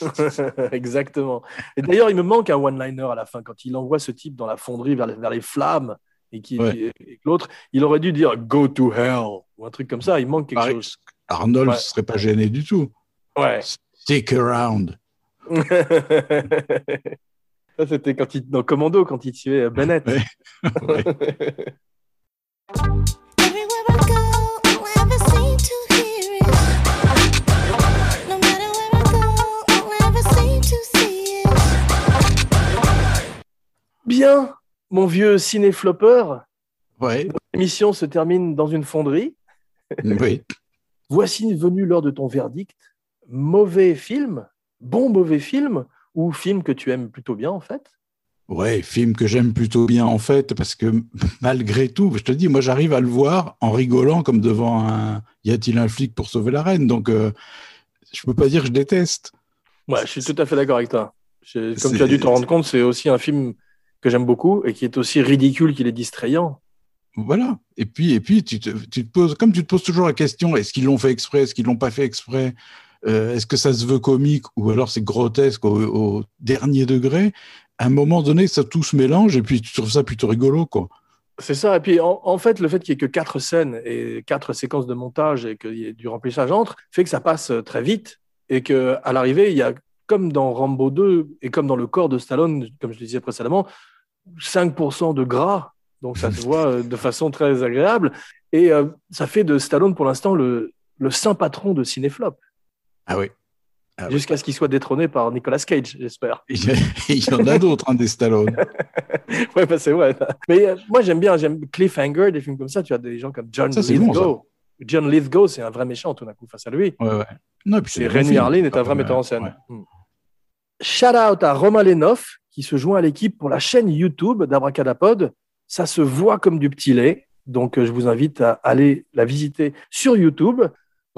Exactement. Et d'ailleurs, il me manque un one-liner à la fin, quand il envoie ce type dans la fonderie vers les, vers les flammes et, qui, l'autre, il aurait dû dire Go to hell ou un truc comme ça. Il manque quelque chose. Arnold ne serait pas gêné du tout. Ouais. Stick around. ça, c'était quand il, dans Commando, quand il tuait Bennett. Ouais. Bien, mon vieux ciné-flopper. Ouais. L'émission se termine dans une fonderie. Oui. Voici venu l'heure de ton verdict. Mauvais film, bon mauvais film, ou film que tu aimes plutôt bien en fait? Ouais, film que j'aime plutôt bien en fait, parce que malgré tout, je te dis, moi j'arrive à le voir en rigolant comme devant un Y a-t-il un flic pour sauver la reine? Donc euh, je peux pas dire que je déteste. Ouais, je suis tout à fait d'accord avec toi. Comme tu as dû te rendre compte, c'est aussi un film que j'aime beaucoup et qui est aussi ridicule qu'il est distrayant. Voilà. Et puis, et puis tu, te, tu te poses, comme tu te poses toujours la question, est-ce qu'ils l'ont fait exprès, est-ce qu'ils l'ont pas fait exprès, euh, est-ce que ça se veut comique ou alors c'est grotesque au, dernier degré? À un moment donné, ça tout se mélange et puis tu trouves ça plutôt rigolo, quoi. C'est ça. Et puis, en, fait, le fait qu'il n'y ait que quatre scènes et quatre séquences de montage et qu'il y ait du remplissage entre, fait que ça passe très vite et qu'à l'arrivée, il y a comme dans Rambo 2 et comme dans le corps de Stallone, comme je le disais précédemment, 5% de gras. Donc ça se voit euh, de façon très agréable. Et euh, ça fait de Stallone pour l'instant le, saint patron de Cinéflop. Ah oui. Ah Jusqu'à ce qu'il soit détrôné par Nicolas Cage, j'espère. Il y en a d'autres, hein, des Stallone. ouais, bah, c'est vrai. Mais euh, moi, j'aime bien, j'aime Cliffhanger, des films comme ça. Tu as des gens comme John Lithgow. John Lithgow, c'est un vrai méchant tout d'un coup face à lui. Ouais, ouais. Non, et Rémi Harlin est un vrai metteur en scène. Hmm. Shout out à Romain Lenoff qui se joint à l'équipe pour la chaîne YouTube d'Abracadapod. Ça se voit comme du petit lait, donc euh, je vous invite à aller la visiter sur YouTube.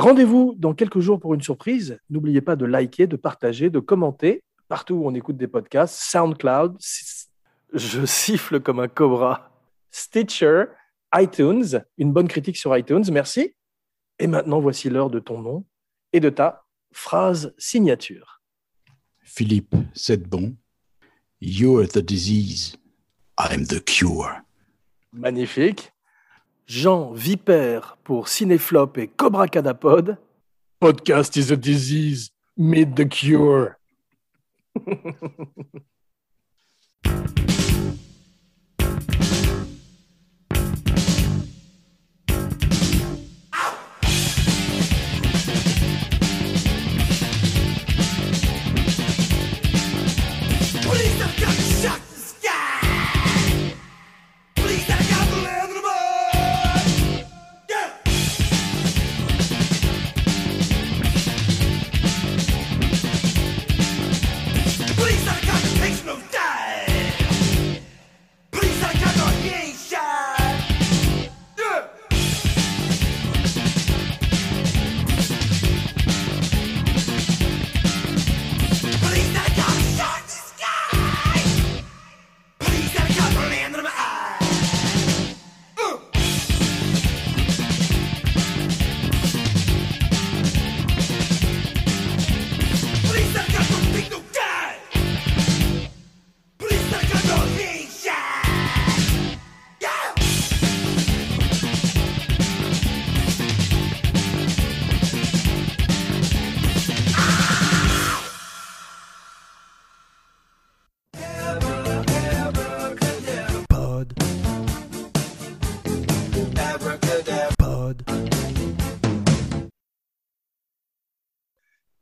Rendez-vous dans quelques jours pour une surprise. N'oubliez pas de liker, de partager, de commenter partout où on écoute des podcasts. SoundCloud, je siffle comme un cobra. Stitcher, iTunes, une bonne critique sur iTunes, merci. Et maintenant, voici l'heure de ton nom et de ta phrase signature. Philippe c'est bon. You're the disease, I'm the cure. Magnifique. Jean Vipère pour Cinéflop et Cobra Cadapod. Podcast is a disease. Meet the cure.